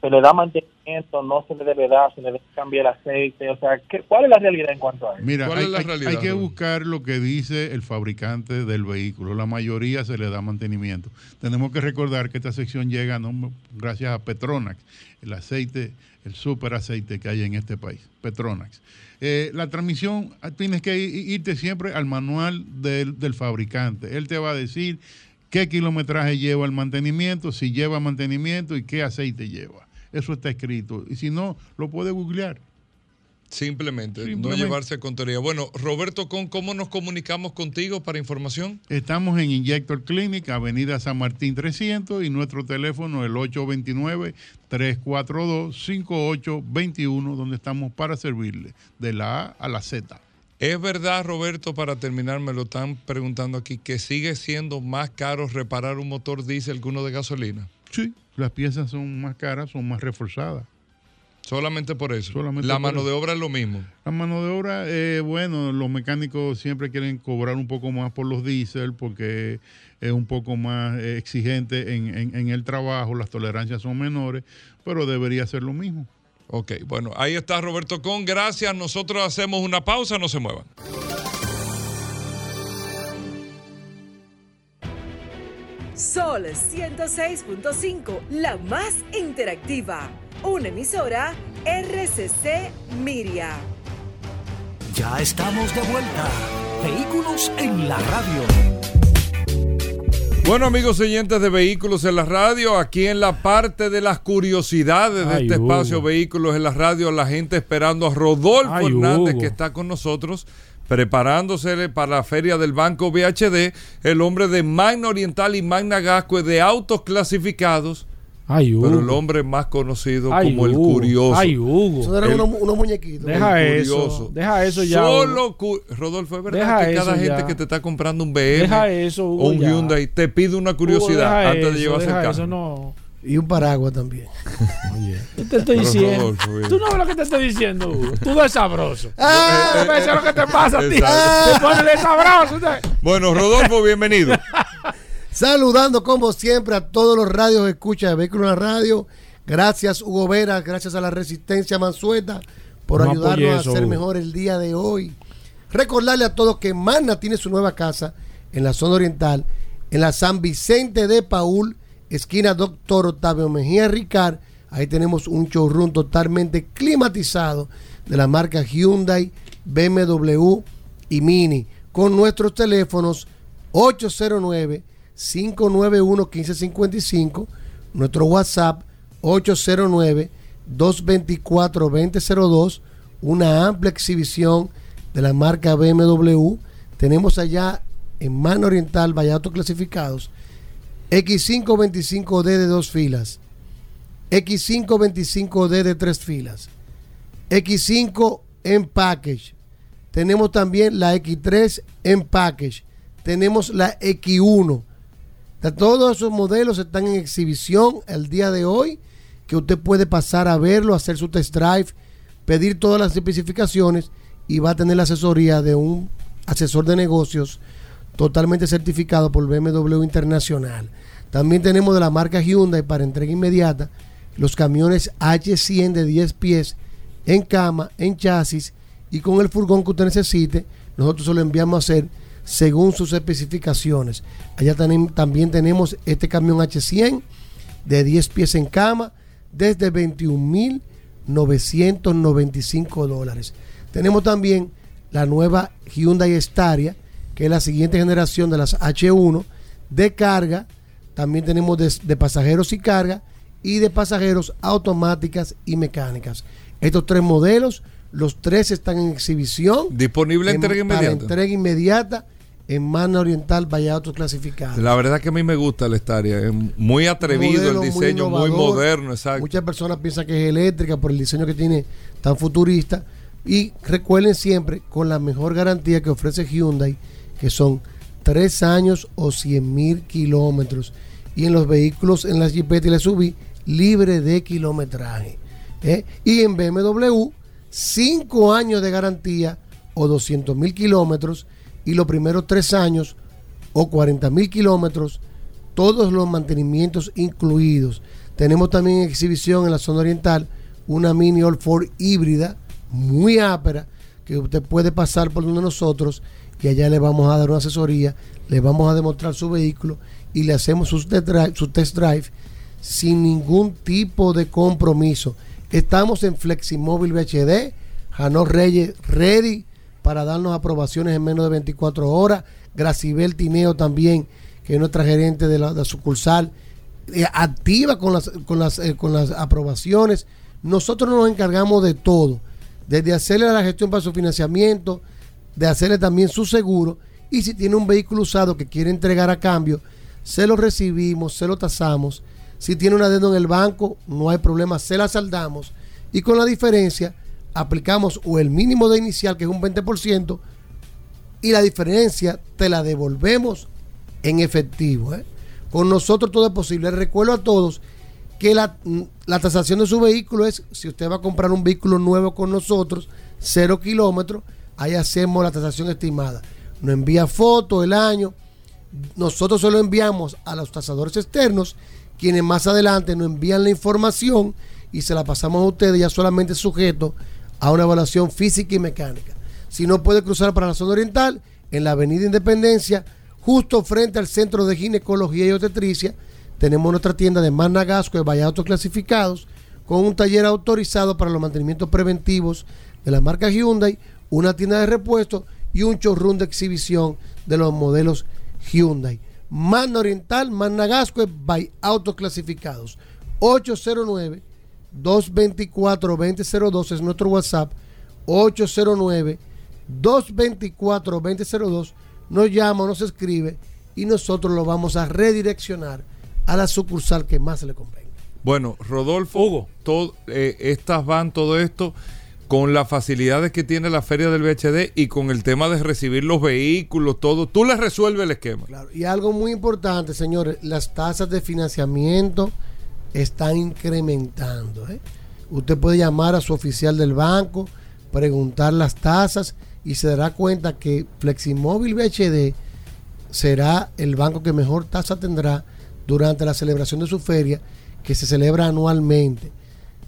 se le da mantenimiento, no se le debe dar, se le debe cambiar el aceite, o sea, ¿qué, ¿cuál es la realidad en cuanto a eso? Mira, ¿Cuál hay, es la hay- realidad, hay que buscar lo que dice el fabricante del vehículo. La mayoría se le da mantenimiento. Tenemos que recordar que esta sección llega ¿no? gracias a Petronax, el aceite, el super aceite que hay en este país, Petronax. Eh, la transmisión, ah, tienes que irte siempre al manual del, del fabricante. Él te va a decir qué kilometraje lleva el mantenimiento, si lleva mantenimiento y qué aceite lleva. Eso está escrito. Y si no, lo puede googlear. Simplemente, no llevarse con teoría. Bueno, Roberto Con, ¿cómo nos comunicamos contigo para información? Estamos en Injector Clinic, Avenida San Martín 300 y nuestro teléfono el 829-342-5821, donde estamos para servirle de la A a la Z. ¿Es verdad, Roberto, para terminar, me lo están preguntando aquí, que sigue siendo más caro reparar un motor diésel que uno de gasolina? Sí, las piezas son más caras, son más reforzadas. Solamente por eso. Solamente la por mano eso. de obra es lo mismo. La mano de obra, eh, bueno, los mecánicos siempre quieren cobrar un poco más por los diésel porque es un poco más eh, exigente en, en- en el trabajo, las tolerancias son menores, pero debería ser lo mismo. Ok, bueno, ahí está Roberto Con. Gracias. Nosotros hacemos una pausa, no se muevan. Sol 106.5, la más interactiva. Una emisora RCC Miria. Ya estamos de vuelta. Vehículos en la radio. Bueno, amigos oyentes de Vehículos en la Radio, aquí en la parte de las curiosidades de Ay, este Hugo. espacio Vehículos en la Radio, la gente esperando a Rodolfo Ay, Hernández Hugo. que está con nosotros preparándose para la feria del Banco VHD, el hombre de Magna Oriental y Magna Gascue de autos clasificados. Ay, Hugo. Pero el hombre más conocido Ay, como el curioso. Ay, Hugo. Eso eran El- unos, unos muñequitos. Deja el eso, curioso. deja eso ya, Solo, cu- Rodolfo, es verdad Deja que cada gente ya. que te está comprando un BM Deja eso, Hugo, o un ya. Hyundai te pide una curiosidad antes de llevarse el carro. eso, no. Y un paraguas también. *laughs* Yo te estoy diciendo. Tú no ves lo que te estoy diciendo, Hugo. Tú no es sabroso. *laughs* Ah, Eso es lo que te pasa a ti. Te pones sabroso. Bueno, Rodolfo, bienvenido. *laughs* Saludando como siempre a todos los radios que escuchan de Vehículos en la Radio. Gracias Hugo Vera, gracias a la Resistencia Mansueta por No ayudarnos a Hugo. mejor el día de hoy. Recordarle a todos que Magna tiene su nueva casa en la zona oriental, en la San Vicente de Paul, esquina Doctor Octavio Mejía Ricard. Ahí tenemos un showroom totalmente climatizado de la marca Hyundai, BMW y Mini, con nuestros teléfonos 809 591 1555, nuestro WhatsApp 809 224 2002, una amplia exhibición de la marca BMW. Tenemos allá en Mano Oriental Vallato clasificados X525D de dos filas, X525D de tres filas, X5 en package. Tenemos también la X3 en package. Tenemos la X1. Todos esos modelos están en exhibición el día de hoy, que usted puede pasar a verlo, hacer su test drive, pedir todas las especificaciones y va a tener la asesoría de un asesor de negocios totalmente certificado por BMW Internacional. También tenemos de la marca Hyundai para entrega inmediata los camiones H100 de 10 pies en cama, en chasis y con el furgón que usted necesite. Nosotros se lo enviamos a hacer según sus especificaciones. Allá también tenemos este camión H100 de 10 pies en cama desde 21.995 dólares. Tenemos también la nueva Hyundai Staria, que es la siguiente generación de las H1 de carga. También tenemos de pasajeros y carga y de pasajeros automáticas y mecánicas. Estos tres modelos, los tres están en exhibición. Disponible en- entrega para inmediata. entrega inmediata en Mana Oriental, vaya otros clasificados. La verdad que a mí me gusta la Staria. Es muy atrevido modelo el diseño, muy, moderno, exacto. Muchas personas piensan que es eléctrica por el diseño que tiene tan futurista. Y recuerden siempre con la mejor garantía que ofrece Hyundai, que son tres años o 100 mil kilómetros. Y en los vehículos, en las Jeepetas y las SUV, libre de kilometraje. ¿eh? Y en BMW, cinco años de garantía o 200 mil kilómetros. Y los primeros tres años o 40 mil kilómetros todos los mantenimientos incluidos. Tenemos también en exhibición en la zona oriental una Mini All Ford híbrida muy ápera que usted puede pasar por donde nosotros y allá le vamos a dar una asesoría, le vamos a demostrar su vehículo y le hacemos su test drive sin ningún tipo de compromiso. Estamos en Fleximóvil VHD, Janó Reyes ready para darnos aprobaciones en menos de 24 horas. Gracibel Tineo también, que es nuestra gerente de la, de la sucursal, eh, activa con las, con, las, eh, con las aprobaciones. Nosotros nos encargamos de todo, desde hacerle la gestión para su financiamiento, de hacerle también su seguro, y si tiene un vehículo usado que quiere entregar a cambio, se lo recibimos, se lo tasamos. Si tiene una deuda en el banco, no hay problema, se la saldamos. Y con la diferencia, aplicamos o el mínimo de inicial, que es un 20%, y la diferencia te la devolvemos en efectivo. ¿eh? Con nosotros todo es posible. Recuerdo a todos que la, la tasación de su vehículo es, si usted va a comprar un vehículo nuevo con nosotros, cero kilómetros, ahí hacemos la tasación estimada. Nos envía foto, el año, nosotros se lo enviamos a los tasadores externos, quienes más adelante nos envían la información y se la pasamos a ustedes ya solamente sujeto a una evaluación física y mecánica. Si no puede cruzar para la zona oriental, en la Avenida Independencia, justo frente al Centro de Ginecología y Obstetricia, tenemos nuestra tienda de Managasco de Valle Autos Clasificados, con un taller autorizado para los mantenimientos preventivos de la marca Hyundai, una tienda de repuestos y un showroom de exhibición de los modelos Hyundai. Manda Oriental, Managasco by Autos Clasificados. 809 224 2002 es nuestro WhatsApp. 809 224-2002, nos llama nos escribe y nosotros lo vamos a redireccionar a la sucursal que más le convenga. Bueno, Rodolfo, todo, eh, estas van todo esto con las facilidades que tiene la feria del VHD y con el tema de recibir los vehículos, todo. Tú les resuelves el esquema. Y algo muy importante, señores, las tasas de financiamiento están incrementando. ¿eh? Usted puede llamar a su oficial del banco, preguntar las tasas y se dará cuenta que Fleximóvil VHD será el banco que mejor tasa tendrá durante la celebración de su feria que se celebra anualmente.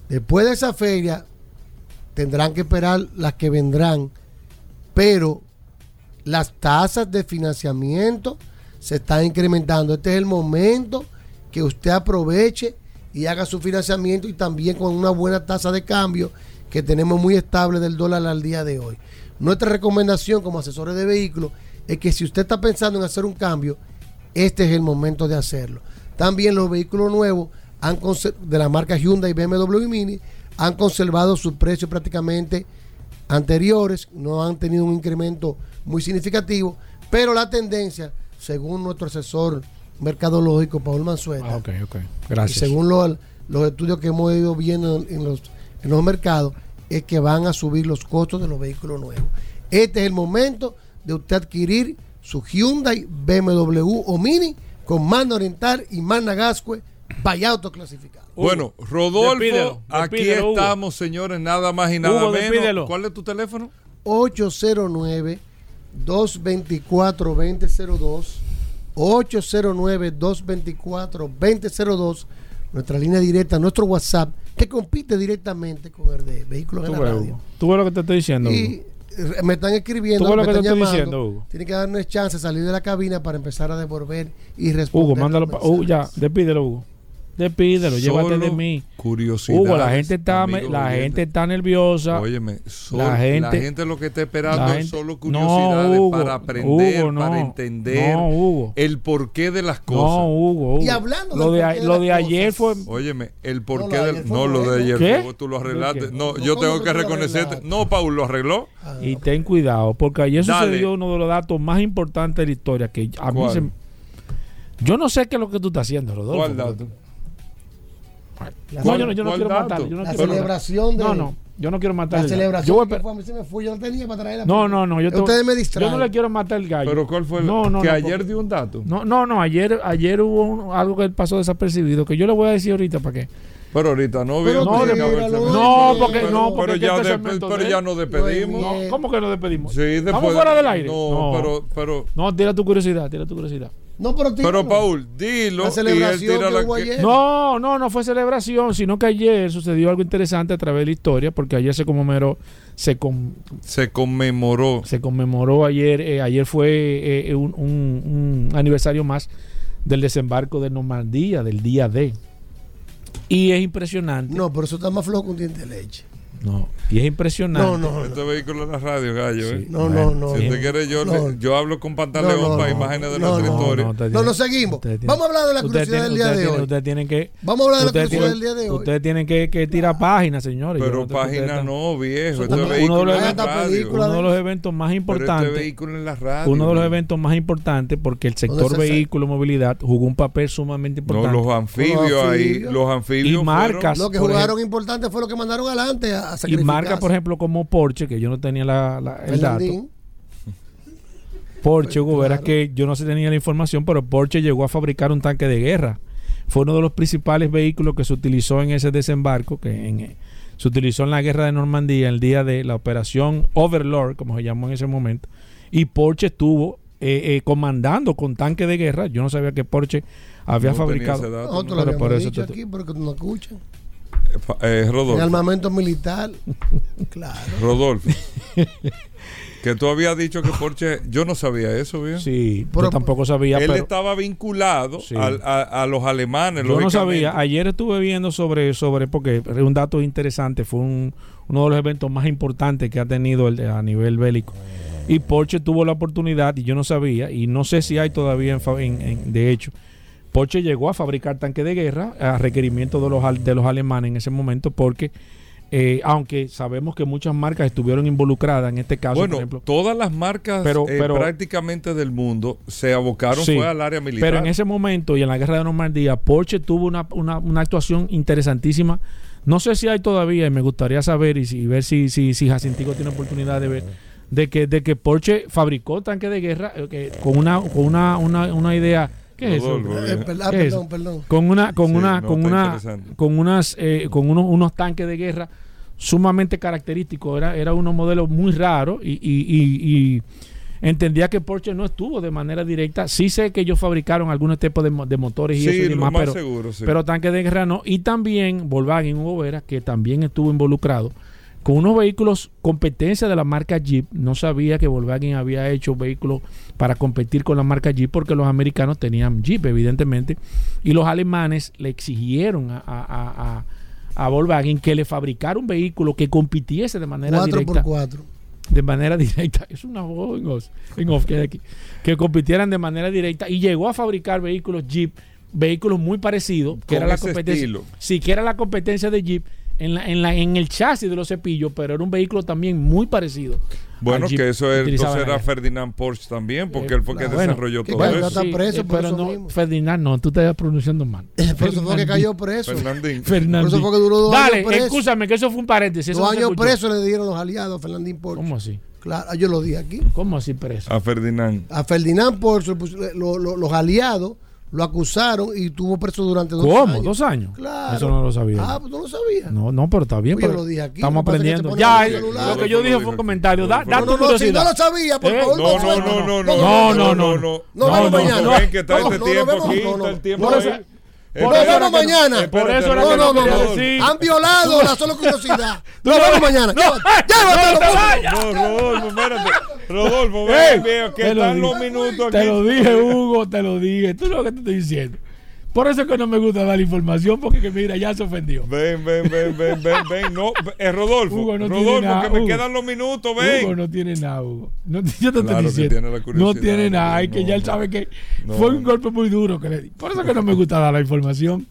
Después de esa feria tendrán que esperar las que vendrán, pero las tasas de financiamiento se están incrementando. Este es el momento que usted aproveche y haga su financiamiento y también con una buena tasa de cambio que tenemos muy estable del dólar al día de hoy. Nuestra recomendación como asesores de vehículos es que si usted está pensando en hacer un cambio, este es el momento de hacerlo. También los vehículos nuevos han de la marca Hyundai, BMW y Mini han conservado sus precios prácticamente anteriores, no han tenido un incremento muy significativo, pero la tendencia, según nuestro asesor mercadológico, Paul Mansueta, ah, Gracias. y según los, los estudios que hemos ido viendo en los, en los mercados, es que van a subir los costos de los vehículos nuevos. Este es el momento de usted adquirir su Hyundai, BMW o Mini con mano oriental y mano gascue vaya autoclasificado. Bueno, Rodolfo, aquí estamos, señores, nada más y nada menos. ¿Cuál es tu teléfono? 809 224 2002 809 224 2002 nuestra línea directa, nuestro WhatsApp, que compite directamente con el de Vehículos en la Radio. ¿Tú ves lo que te estoy diciendo? Y me están escribiendo, ¿Tú me ves lo que que te estoy diciendo, Hugo? Tiene que darnos chance de salir de la cabina para empezar a devolver y responder. Hugo, mándalo. Hugo, ya, despídelo, Hugo. Despídelo, llévate de mí. Curiosidad. Hugo, la gente está, la gente está nerviosa. Óyeme, la, gente, la gente lo que está esperando es solo curiosidades para aprender, para entender el porqué de las cosas. No, Hugo. Y hablando lo de, lo de, ayer fue. Óyeme, el porqué no, del. No, lo de ayer fue, tú lo arreglaste. No, yo tengo que reconocerte. No, Paul, lo arregló. y ten cuidado, porque ayer sucedió uno de los datos más importantes de la historia que a mí se. Yo no sé qué es lo que tú estás haciendo, Rodolfo. ¿Cuál dato? No, yo no, yo no quiero matar. Yo no la quiero celebración de. No, no. Yo no quiero matar la el celebración que fue, a mí se me fue, yo no tenía para traer la No, no, no. Yo te, Ustedes me distraen. Yo no le quiero matar el gallo. ¿Pero cuál fue? El, no, no, que no, ayer porque, dio un dato. No, no, no. Ayer, ayer hubo un, algo que pasó desapercibido que yo le voy a decir ahorita para qué. Pero ahorita no, pero no, de, no, porque pero, no, porque pero ya, de, pero ya nos despedimos. No, ¿Cómo que nos despedimos? Sí, después, Vamos fuera del aire. No, no, pero, pero. No, tira tu curiosidad, tira tu curiosidad. No, pero, pero Paul, dilo. La celebración y él que hubo ayer. No, no, no fue celebración, sino que ayer sucedió algo interesante a través de la historia, porque ayer se conmemoró, se, con, se conmemoró, se conmemoró ayer, eh, ayer fue eh, un, un, un, aniversario más del desembarco de Normandía, del día D. Y es impresionante. No, pero eso está más flojo que un diente de leche. No, y es impresionante. No, no, este vehículo en la radio, gallo. Sí. ¿eh? No, no, no. Si usted quiere, yo, no. le, yo hablo con pantaleón no, para imágenes de nuestra historia. No, no, no, seguimos. Vamos a hablar de la curiosidad del día de hoy. Ustedes tienen que. Vamos a hablar de la curiosidad del día de hoy. Ustedes tienen que, que tirar páginas, señores. Pero páginas no, viejo. Este uno, vehículo uno, de los, radio. uno de los eventos más importantes. Pero este vehículo en la radio. Uno de los eventos más importantes porque el sector vehículo movilidad jugó un papel sumamente importante. No, los anfibios ahí. Los anfibios. Y marcas. Lo que jugaron importante fue lo que mandaron adelante a Y marcas, por ejemplo, como Porsche, que yo no tenía la, la, el dato. Porsche, Hugo, verás que yo no se tenía la información, pero Porsche llegó a fabricar un tanque de guerra. Fue uno de los principales vehículos que se utilizó en ese desembarco, que en, se utilizó en la guerra de Normandía, el día de la operación Overlord, como se llamó en ese momento. Y Porsche estuvo eh, eh, comandando con tanque de guerra. Yo no sabía que Porsche había no fabricado. Dato, no, pero por eso dicho te... aquí, porque no escuchan. Eh, Rodolfo. En armamento militar. *laughs* claro. Rodolfo. que tú habías dicho que Porsche. Yo no sabía eso, bien. Sí, pero, yo tampoco sabía. Él pero, estaba vinculado sí. a, a, a, los alemanes. Yo no sabía. Ayer estuve viendo sobre. sobre porque es un dato interesante. Fue un, uno de los eventos más importantes que ha tenido el, a nivel bélico. Y Porsche tuvo la oportunidad, y yo no sabía, y no sé si hay todavía, en, en, en, de hecho, Porsche llegó a fabricar tanques de guerra a requerimiento de los, de los alemanes en ese momento porque eh, aunque sabemos que muchas marcas estuvieron involucradas en este caso, Bueno, por ejemplo. todas las marcas Pero- eh, pero- prácticamente del mundo se abocaron Sí, fue al área militar. Pero en ese momento y en la guerra de Normandía, Porsche tuvo una, una- una actuación interesantísima. No sé si hay todavía, y me gustaría saber y, si- ver si, si, si Jacintico tiene oportunidad de ver, de que, de que Porsche fabricó tanques de guerra eh, que con una, con una, una, una idea. ¿Qué es eso? Rodolfo, Eh, ah, ¿Qué es perdón, eso? perdón. Con una, con Sí, una, no, con una, con unas, eh, con unos, unos tanques de guerra sumamente característicos. Era, era unos modelos muy raros y, y, y- y entendía que Porsche no estuvo de manera directa. Sí sé que ellos fabricaron algunos tipos de, mo- de motores y Sí, eso y demás, más pero, seguro, sí. pero tanques de guerra no. Y también Volkswagen Hugo Vera, que también estuvo involucrado con unos vehículos competencia de la marca Jeep. No sabía que Volkswagen había hecho vehículos para competir con la marca Jeep porque los americanos tenían Jeep, evidentemente. Y los alemanes le exigieron a, a, a- a- Volkswagen que le fabricara un vehículo que compitiese de manera 4 directa por 4 de manera *laughs* directa. Es una voz en off, en off que hay aquí. Que compitieran de manera directa y llegó a fabricar vehículos Jeep, vehículos muy parecidos, que era la competencia. estilo. Sí, que era la competencia de Jeep en, la, en, la, en el chasis de los cepillos, pero era un vehículo también muy parecido. Bueno, que eso es, entonces era. Ferdinand Porsche también, porque Eh, él fue que bueno, desarrolló que todo eso. está preso eh, por pero eso no, mismo. Ferdinand, no, tú estás pronunciando mal. *laughs* Por eso fue que cayó preso. Fernandín. Fernandín. Por eso fue que duró dos Dale, años preso. escúchame, que eso fue un paréntesis. Dos años preso le dieron los aliados a Fernandín Porsche. ¿Cómo así? Claro, yo lo dije aquí. ¿Cómo así preso? A Ferdinand. A Ferdinand Porsche pues, lo- lo- los aliados lo acusaron y tuvo preso durante dos ¿Cómo? años. ¿Dos años? Claro. Eso no lo sabía. Ah, pues no lo sabía. No, no, pero está bien. Pues yo pero lo dije aquí, estamos lo que pasa es que aprendiendo. te Ya, ponen el eh, celular. lo que yo dije fue un comentario. Da, da No, tu no, no, si curiosidad. no lo sabía, por Eh, favor, No, no, suelta. no, no, no, No, no, no. no. No, No, vemos no, mañana. no. Ven que está No, este no, no tiempo vemos, aquí, no, no. está el tiempo Por ahí. eso- Eh, Nos eso era vemos que no- mañana. eh, por eso era no, que no, no no, quería no. decir. Han violado la sola curiosidad. *laughs* Nos vemos mañana. no, Llévatelo, no te por- vayas. No, Rodolfo, espérate. Rodolfo, veo que te lo están los minutos Te aquí. lo dije, Hugo, te lo dije. Tú lo que te estoy diciendo. Por eso es que no me gusta dar información, porque que mira, ya se ofendió. Ven, ven, ven, ven, ven, *laughs* ven. No, es Rodolfo. Hugo no tiene Rodolfo, nada, que me Hugo. quedan los minutos, ven. Hugo no tiene nada, Hugo. No, *laughs* yo te Claro estoy diciendo. tiene la no tiene nada. Hugo, Es que no, ya él no. sabe que No. fue un golpe muy duro que le di. Por eso es que no me gusta dar la información.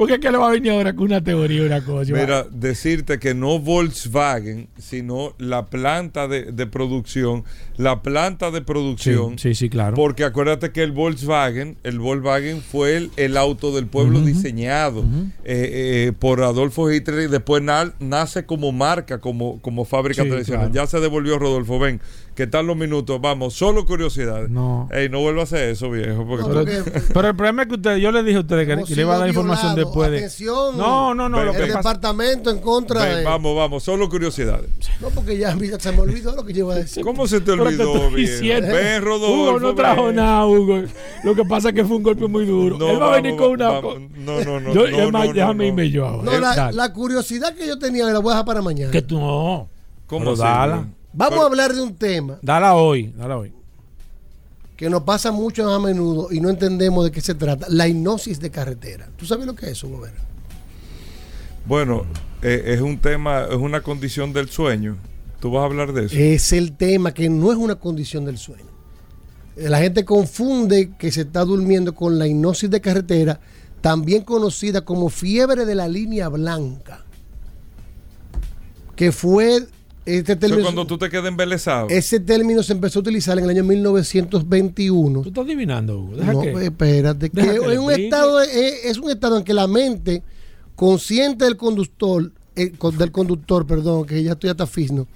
Porque es que le va a venir ahora con una teoría, una cosa. Mira, decirte que no Volkswagen, sino la planta de, de producción, la planta de producción. sí, sí, claro. Porque acuérdate que el Volkswagen, el Volkswagen fue el, el auto del pueblo diseñado eh, eh, por Adolfo Hitler y después na- nace como marca, como, como fábrica Sí, tradicional. claro. Ya se devolvió Rodolfo. Ven, ¿qué tal los minutos? Vamos, solo curiosidades. No. Ey, no vuelva a hacer eso, viejo. Porque No, tú- porque- Pero el problema es que ustedes, yo les dije a ustedes que, que le iba a dar información después de. Atención. No, no, no. Ven, Lo que El pasa, departamento en contra Ven, de. vamos, vamos, solo curiosidades. No, porque ya mira, se me olvidó lo que yo iba a decir. ¿Cómo se te olvidó, viejo? Ven, Rodolfo. Hugo no trajo ven. nada, Hugo. Lo que pasa es que fue un golpe muy duro. No, Él va a venir con una. vamos. No, no, no. Yo, no, es más, no, déjame no, irme yo ahora. No, la, curiosidad que yo tenía la voy a dejar para mañana. Que tú no. ¿Cómo dala. Vamos Pero- a hablar de un tema Dala hoy. Dala hoy. que nos pasa mucho a menudo y no entendemos de qué se trata. La hipnosis de carretera. ¿Tú sabes lo que es eso, Gobera? Bueno, eh, es un tema, es una condición del sueño. ¿Tú vas a hablar de eso? Es el tema que no es una condición del sueño. La gente confunde que se está durmiendo con la hipnosis de carretera, también conocida como fiebre de la línea blanca, que fue este término, cuando tú te quedas embelesado. ese término se empezó a utilizar en el año 1921. Tú estás adivinando, Hugo. Deja No, que- espérate, que Deja que es un estado es, es un estado en que la mente consciente del conductor eh, con- del conductor, perdón, que ya estoy hasta fisno,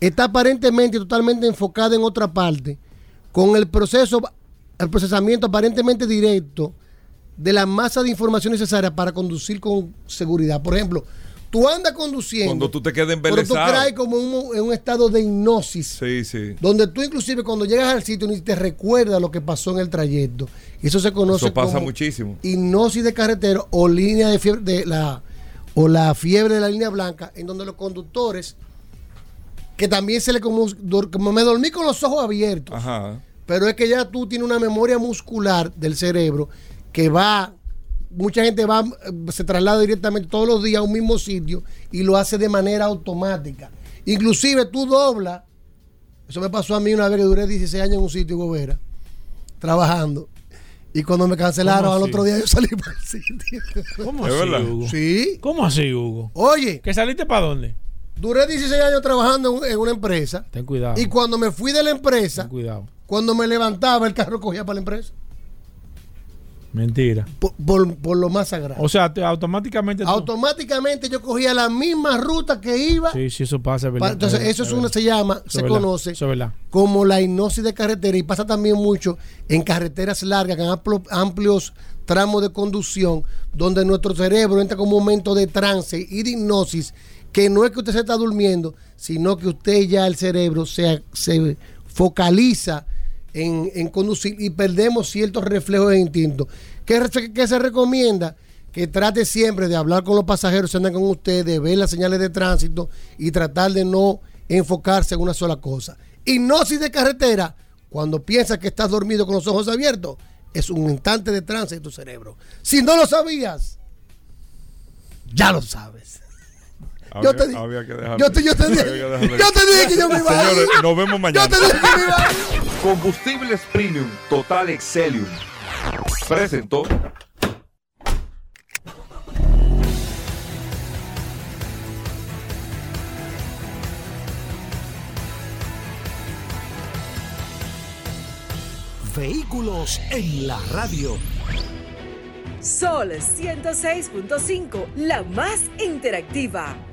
está aparentemente totalmente enfocada en otra parte con el proceso el procesamiento aparentemente directo de la masa de información necesaria para conducir con seguridad. Por ejemplo, tú andas conduciendo, Cuando tú te quedas pero tú embelesado. caes como en un, en un estado de hipnosis Sí, sí. donde tú inclusive cuando llegas al sitio ni te recuerdas lo que pasó en el trayecto. Eso se conoce Eso pasa como muchísimo. hipnosis de carretera o línea de fiebre de la o la fiebre de la línea blanca, en donde los conductores que también se le como, como me dormí con los ojos abiertos, Ajá. pero es que ya tú tienes una memoria muscular del cerebro que va mucha gente va eh, se traslada directamente todos los días a un mismo sitio y lo hace de manera automática. Inclusive tú doblas eso me pasó a mí una vez que duré 16 años en un sitio, Gobera, trabajando. Y cuando me cancelaron ¿Cómo al otro día yo salí *laughs* para el sitio. ¿Cómo ¿Es así, verdad? Hugo? Sí. ¿Cómo así, Hugo? Oye. ¿Que saliste para dónde? Duré 16 años trabajando en, en una empresa. Ten cuidado. Y cuando me fui de la empresa, Ten cuidado. cuando me levantaba, el carro cogía para la empresa. Mentira. Por, por- por lo más sagrado. O sea, te- automáticamente. tú- Automáticamente yo cogía la misma ruta que iba. Sí, sí, eso pasa, Pa- verdad. entonces, Es eso es una, se llama, se verdad. conoce como la hipnosis de carretera y pasa también mucho en carreteras largas, en amplo- amplios tramos de conducción, donde nuestro cerebro entra como un momento de trance y de hipnosis, que no es que usted se está durmiendo, sino que usted ya el cerebro se, se focaliza en, en conducir y perdemos ciertos reflejos e instintos. ¿Qué, se recomienda? Que trate siempre de hablar con los pasajeros que andan con usted, de ver las señales de tránsito y tratar de no enfocarse en una sola cosa. Hipnosis de carretera, cuando piensas que estás dormido con los ojos abiertos, es un instante de trance de tu cerebro. Si no lo sabías, ya lo sabes. Yo te di- había que dejarlo. yo te- yo te dije- yo te dije que yo me iba a. Señores, nos vemos mañana. Yo te dije que me iba a. Combustibles Premium Total Excelium. Presentó. Vehículos en la radio. Sol 106.5, la más interactiva.